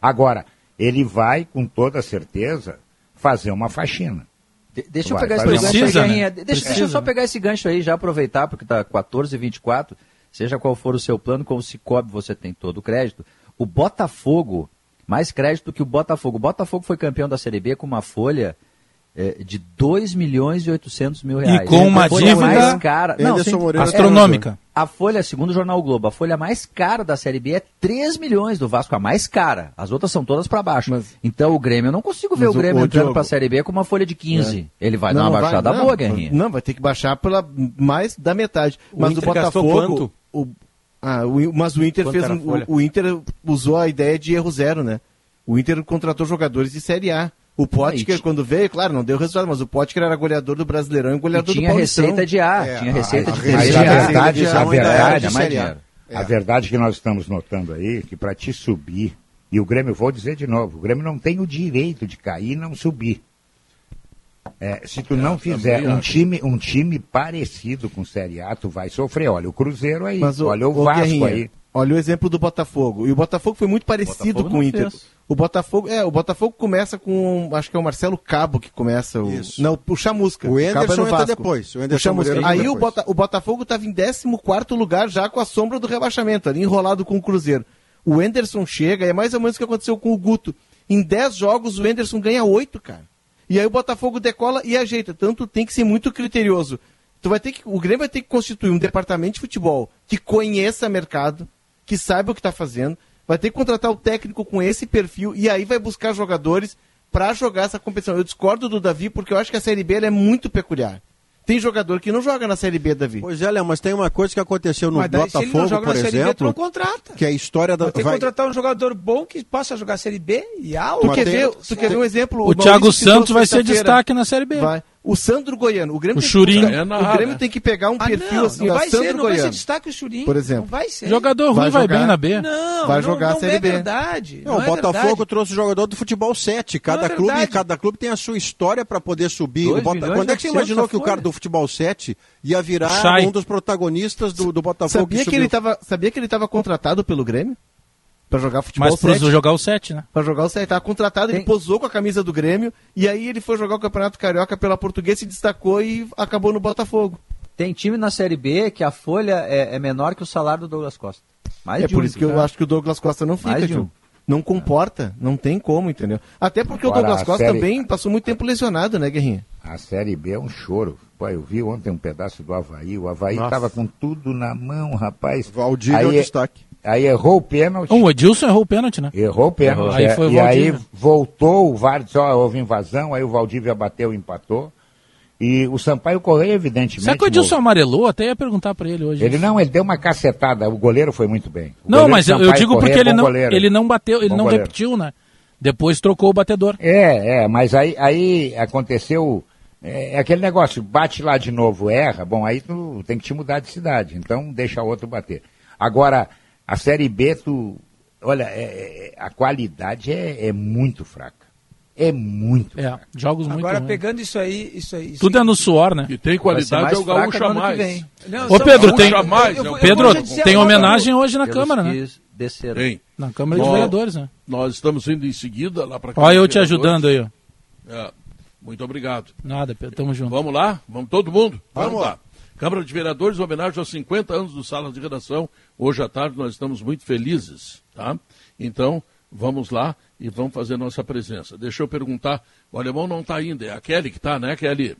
Agora, ele vai, com toda certeza, fazer uma faxina. De- deixa eu Vai, pegar esse Precisa, aí, né? Deixa, deixa eu Precisa, só pegar esse gancho aí, já aproveitar, porque tá 14 e 24 seja qual for o seu plano, com o Cicobi você tem todo o crédito. O Botafogo, mais crédito que o Botafogo. O Botafogo foi campeão da Série B com uma folha eh, de 2 milhões e 800 mil reais. com uma A folha dívida mais cara. Não, Moreira Astronômica. a folha, segundo o Jornal o Globo, a folha mais cara da Série B é 3 milhões do Vasco, a mais cara. As outras são todas para baixo. Mas- então o Grêmio, eu não consigo ver o Grêmio o entrando para a Série B com uma folha de 15. Ele vai dar Não, uma baixada não, boa, Guerrinha. Não, vai ter que baixar pela mais da metade. O Mas o, Inter Botafogo. O, ah, o, mas o Inter Quanto fez um- o, o Inter usou a ideia de erro zero, né? O Inter contratou jogadores de Série A. O Potker, ti- quando veio, claro, não deu resultado, mas o Potker era goleador do Brasileirão e E goleador tinha do Paulistão. receita de A, É, tinha a- receita a de a de A. verdade, a verdade, de mais Série A. A verdade que nós estamos notando aí, é que para te subir, e o Grêmio, vou dizer de novo, o Grêmio não tem o direito de cair e não subir. É, se tu não fizer também um time, um time parecido com o Série A, tu vai sofrer. Olha o Cruzeiro aí, Mas olha o ô, Vasco Guerrinha, aí. Olha o exemplo do Botafogo. E o Botafogo foi muito parecido Botafogo com o Inter. fez. O Botafogo, é, o Botafogo começa com, acho que é o Marcelo Cabo que começa o Isso. Não, o Chamusca. O Cabo é entra depois. O O Anderson Chamusca. Moreira Aí entra o, depois. Bota, o Botafogo estava em 14 lugar já com a sombra do rebaixamento, ali enrolado com o Cruzeiro. O Enderson chega, e é mais ou menos o que aconteceu com o Guto. Em 10 jogos o Enderson ganha 8, cara. E aí o Botafogo decola e ajeita. Tanto tem que ser muito criterioso. Tu vai ter que, o Grêmio vai ter que constituir um departamento de futebol que conheça mercado, que saiba o que está fazendo, vai ter que contratar o técnico com esse perfil e aí vai buscar jogadores para jogar essa competição. Eu discordo do Davi porque eu acho que a Série B ela é muito peculiar. Tem jogador que não joga na Série B, Davi. Pois é, Léo, mas tem uma coisa que aconteceu no Mas daí, Botafogo, joga por na Série B, tu exemplo, não contrata. que é a história da... Vai ter que vai- contratar um jogador bom que possa jogar Série B e A Tu quer, tem- ver, tu quer ver um exemplo? O Maurício Thiago Santos vai ser destaque na Série B. Vai. O Sandro Goiano. O Grêmio, O tem, Churinho. que, É o Grêmio né? tem que pegar um Ah, perfil não, assim, não ó, vai Sandro ser, não vai Goiano. ser destaque o Churinho. Por exemplo. Vai. Jogador Vai ruim vai jogar- bem na B. Não, Vai não, jogar a não Série é B. verdade. Não, Não o é Botafogo verdade. trouxe jogador do futebol 7. Cada, Não é clube, cada clube tem a sua história para poder subir. Bota- Quando é que você imaginou que o cara do futebol 7 ia virar um dos protagonistas do, do Botafogo Sabia que, subiu? ele tava, sabia que ele tava contratado pelo Grêmio? Pra jogar futebol Mas pra 7? jogar o 7, né? Pra jogar o 7. Tava contratado, ele posou com a camisa do Grêmio e aí ele foi jogar o Campeonato Carioca pela Portuguesa, se destacou e acabou no Botafogo. Tem time na Série B que a folha é, é menor que o salário do Douglas Costa. Mais é de por um, isso que eu cara. acho que o Douglas Costa não fica, Mais um. Não comporta, não tem como, entendeu? Até porque o Agora, Douglas a Costa série- também passou muito tempo lesionado, né, Guerrinha? A Série B é um choro. Pô, eu vi ontem um pedaço do Havaí. O Havaí Nossa. tava com tudo na mão, rapaz. Valdir aí, é o destaque. Aí errou o pênalti. O Edilson errou o pênalti, né? Errou o pênalti. Aí é, foi o e aí voltou, o VAR disse, ó, houve invasão, aí o Valdívia bateu e empatou. E o Sampaio Correia, evidentemente. Será que o Edilson moveu. amarelou? Até ia perguntar pra ele hoje. Ele não, ele deu uma cacetada. O goleiro foi muito bem. O Não, mas eu, digo porque ele não, goleiro. ele não bateu, ele Bom não goleiro. repetiu, né? Depois trocou o batedor. É, é, mas aí, aí aconteceu. É, é aquele negócio, bate lá de novo, erra, bom, aí tu tem que te mudar de cidade, então deixa outro bater. Agora, a Série B, tu. Olha, é- é- a qualidade é, é muito fraca. É muito É, jogos muito Agora, ruins. pegando isso aí, isso aí. isso Tudo aí- é no suor, né? E tem qualidade é o Gaúcho a mais. Não, Ô Pedro, tem, eu- eu- eu- Pedro, tem homenagem hoje na Câmara, né? desceram. Tem. Na Câmara de Nós- Vereadores, né? Nós estamos indo em seguida lá para Olha eu te ajudando aí, ó. É, muito obrigado. Nada, Pedro, tamo junto. Vamos lá? Vamos todo mundo? Vamos lá. Câmara de Vereadores, homenagem aos 50 anos do Sala de Redação. Hoje à tarde nós estamos muito felizes, tá? Então, vamos lá e vamos fazer nossa presença. Deixa eu perguntar, o alemão não está ainda, é a Kelly que está, né, Kelly?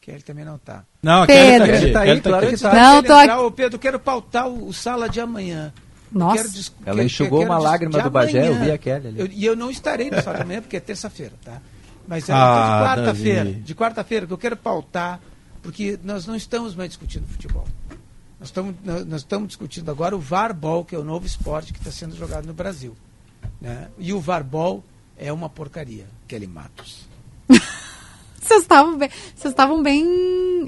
Kelly também não tá. Não, a Pedro. Kelly tá aqui. Tá aí, Kelly tá claro aqui. que tá. Não, Quero tô entrar, aqui. Ô, Pedro, quero pautar o, o sala de amanhã. Nossa. quero Ela quero- enxugou quero uma lágrima do Bagé, eu vi a Kelly ali. Eu- E eu não estarei no sala de amanhã, porque é terça-feira, tá? Mas é Ah, de quarta-feira. De quarta-feira, que eu quero pautar, porque nós não estamos mais discutindo futebol. Nós estamos, nós estamos discutindo agora o VARBOL, que é o novo esporte que está sendo jogado no Brasil. né? E o VARBOL é uma porcaria, Kelly Matos. Vocês estavam bem, vocês estavam bem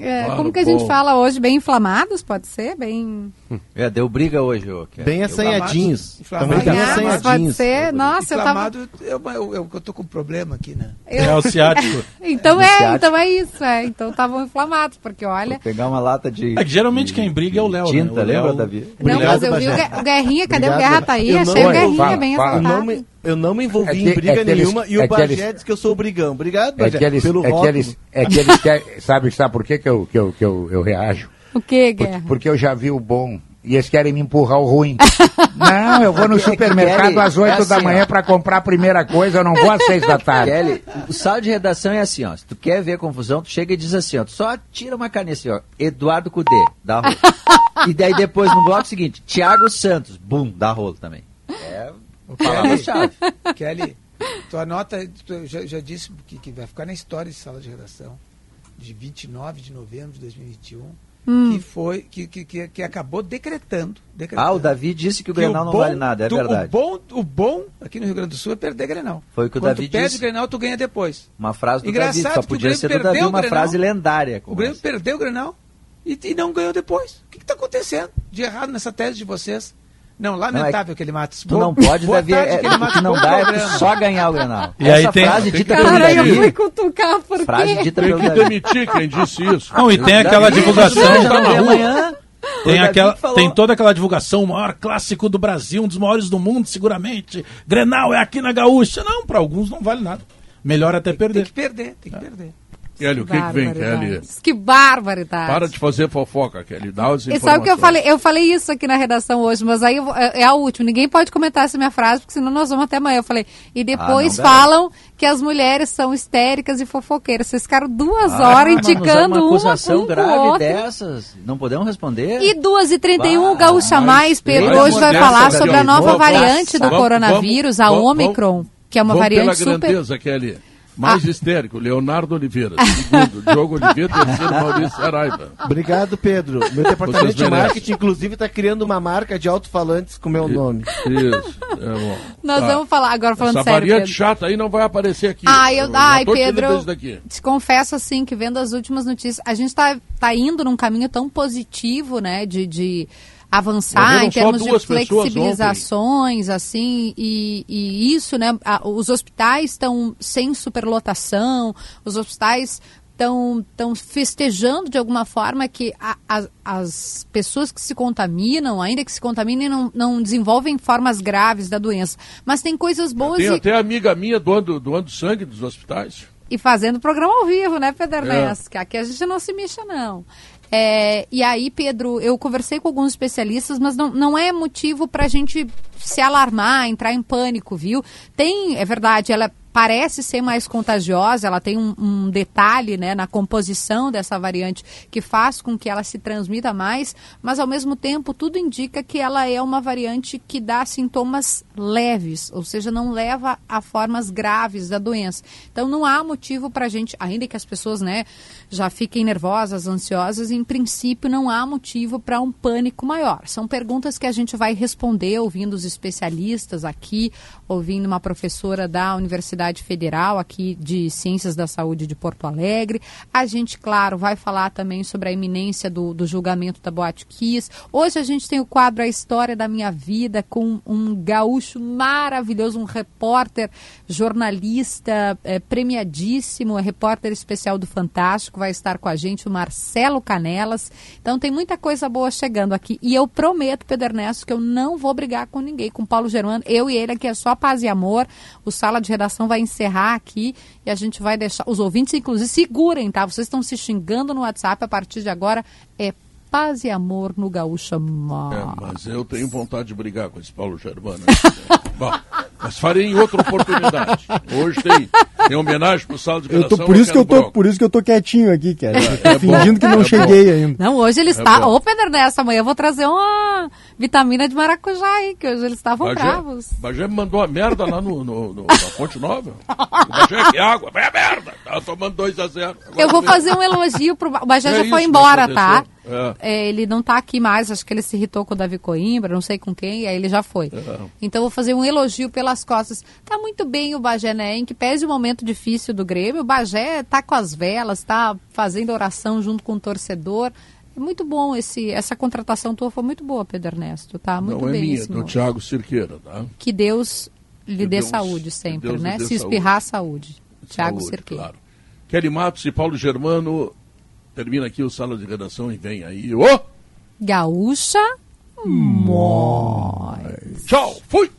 é, como que a gente fala hoje? Bem inflamados, pode ser? Bem É, deu briga hoje, ô. Bem assanhadinhos. Inflamado. Também bem Inflamado. Mas pode assanhadinhos. ser. Nossa, eu tava... Inflamado, eu, eu, eu, eu tô com um problema aqui, né? É o ciático. Então No é, ciático. então é isso, é. Então estavam inflamados, porque Vou olha... pegar uma lata de. É que geralmente quem briga é o Léo, né? Tinta, O Léo- lembra, Davi? Não, Obrigado, mas eu vi o, o Guerrinha, cadê o Obrigado, Guerra tá aí? Eu Achei não- o Guerrinha Fala, bem fala. Eu não, assaltado. me, eu não me envolvi É que- em briga é eles- nenhuma e é o eles- Bagé diz que eu sou brigão. Obrigado, É Bagé, que eles, pelo é que eles, é que eles querem, sabe, sabe por que, que, eu, que, eu, que eu, eu reajo? O que, Porque, Guerra? porque eu já vi o bom e eles querem me empurrar o ruim. Não, eu vou no É supermercado Kelly, às 8 é da assim, manhã ó. para comprar a primeira coisa, eu não vou às 6 da tarde. Kelly, o sala de redação é assim, ó. Se tu quer ver confusão, tu chega e diz assim, ó. Tu só tira uma caninha assim, ó. Eduardo Cudê, dá rolo. e daí depois no bloco seguinte, Thiago Santos, bum, dá rolo também. É palavra-chave. Kelly, tu anota, tu eu já, já disse que, que vai ficar na história de sala de redação, de 29 de novembro de 2021, que foi, que, que, que, acabou decretando, decretando. Ah, o Davi disse que o que Grenal não vale nada, é verdade. O bom, o bom aqui no Rio Grande do Sul é perder Grenal. Foi o que o Quando Davi tu perde disse. Grenal, tu ganha depois. Uma frase do Engraçado Davi, só podia ser do Davi uma frase lendária. O Grêmio essa. perdeu o Grenal e, e não ganhou depois. O que está acontecendo de errado nessa tese de vocês? Não, lamentável que ele Matos. Tu não pode, boa Davi, tarde, é, Kelly o Matos, que não bom dá é só ganhar o Grenal. E aí Essa tem- frase tem dita que pelo Cara, eu fui cutucar, por Frase quê? dita Tem pelo que demitir quem disse isso. Não, e tem aquela divulgação. Davi, rua. Tem, aquela, que tem toda aquela divulgação, o maior clássico do Brasil, um dos maiores do mundo, seguramente. Grenal é aqui na Gaúcha. Não, para alguns não vale nada. Melhor até Tem perder. que perder, tem que perder. Kelly, o que, que vem, Kelly? Que barbaridade. Para de fazer fofoca, Kelly. Dá as E sabe o que eu falei? Eu falei isso aqui na redação hoje, mas aí eu é, é a última. Ninguém pode comentar essa minha frase, porque senão nós vamos até amanhã. Eu falei, e depois Ah, não, falam que as mulheres são histéricas e fofoqueiras. Vocês ficaram duas Ah, horas indicando uma uma acusação com grave dessas. Não podemos responder? E 2h31, o Bah, Gaúcha Mais, Pedro, hoje vai falar sobre a nova variante do coronavírus, a Omicron, que é uma variante pela super... grandeza, Kelly. Mais histérico, Leonardo Oliveira. Segundo, Diogo Oliveira. Terceiro, Maurício Saraiva. Obrigado, Pedro. Meu departamento de marketing, inclusive, está criando uma marca de alto-falantes com meu nome. Isso, é bom. Nós Tá. vamos falar, agora falando Essa sério, variante Pedro. chata aí não vai aparecer aqui. Ai, eu, já ai Pedro, eu te confesso assim que vendo as últimas notícias, a gente tá, tá indo num caminho tão positivo, né, de, de avançar em termos de flexibilizações, assim, e, e isso, né, a- os hospitais estão sem superlotação, os hospitais estão festejando de alguma forma que a- a- as pessoas que se contaminam, ainda que se contaminem, não, não desenvolvem formas graves da doença. Mas tem coisas boas Tem e, até amiga minha doando, doando sangue dos hospitais. e fazendo programa ao vivo, né, Pedro É. Que aqui a gente não se mexa, não. É, e aí, Pedro, eu conversei com alguns especialistas, mas não, não é motivo para a gente se alarmar, entrar em pânico, viu? Tem, é verdade, ela parece ser mais contagiosa, ela tem um, um detalhe né, na composição dessa variante que faz com que ela se transmita mais, mas ao mesmo tempo tudo indica que ela é uma variante que dá sintomas leves, ou seja, não leva a formas graves da doença. Então não há motivo para a gente, ainda que as pessoas né, já fiquem nervosas, ansiosas, em princípio não há motivo para um pânico maior. São perguntas que a gente vai responder ouvindo os especialistas aqui, ouvindo uma professora da Universidade Federal aqui de Ciências da Saúde de Porto Alegre. A gente, claro, vai falar também sobre a iminência do, do julgamento da Boate Kiss. Hoje a gente tem o quadro A História da Minha Vida com um gaúcho maravilhoso, um repórter, jornalista eh, premiadíssimo, é repórter especial do Fantástico, vai estar com a gente o Marcelo Canelas. Então tem muita coisa boa chegando aqui. E eu prometo, Pedro Ernesto, que eu não vou brigar com ninguém, com Paulo Germano. Eu e ele aqui é só paz e amor. O Sala de Redação vai encerrar aqui e a gente vai deixar. Os ouvintes, inclusive, segurem, tá? Vocês estão se xingando no WhatsApp a partir de agora. É paz e amor no Gaúcha É, Mar. mas eu tenho vontade de brigar com esse Paulo Germano. Bom, mas farei em outra oportunidade. Hoje tem, tem homenagem pro Sala de Eu tô, por, isso que eu tô, por isso que eu tô quietinho aqui, cara. É bom, fingindo que não é cheguei bom. ainda. Não, hoje ele É está. bom. Ô, Pedro Ernesto, amanhã eu vou trazer uma vitamina de maracujá aí, que hoje eles estavam Bagé, bravos. Bagé me mandou a merda lá no, no- no- na Fonte Nova. O Bagé, que água, vai a merda. Tava tomando 2 a 0 Eu vou fazer um elogio pro. O Bajé É já foi embora, tá? É. É, ele não tá aqui mais, acho que ele se irritou com o Davi Coimbra, não sei com quem, e aí ele já foi. É. Então eu vou fazer um elogio pelas costas. Tá muito bem o Bagé, né? Em que pese o momento difícil do Grêmio, o Bagé tá com as velas, tá fazendo oração junto com o torcedor. É muito bom esse, essa contratação tua foi muito boa, Pedro Ernesto, tá? Muito Não é bem minha, esse do. Thiago Cirqueira, tá? Que Deus lhe Que dê Deus- saúde sempre, né? Se espirrar, saúde. Tiago Saúde, Cerqueira. claro. Kelly Matos e Paulo Germano. Termina aqui o Sala de Redação e vem aí. Ô! Gaúcha. Mó. Tchau, fui!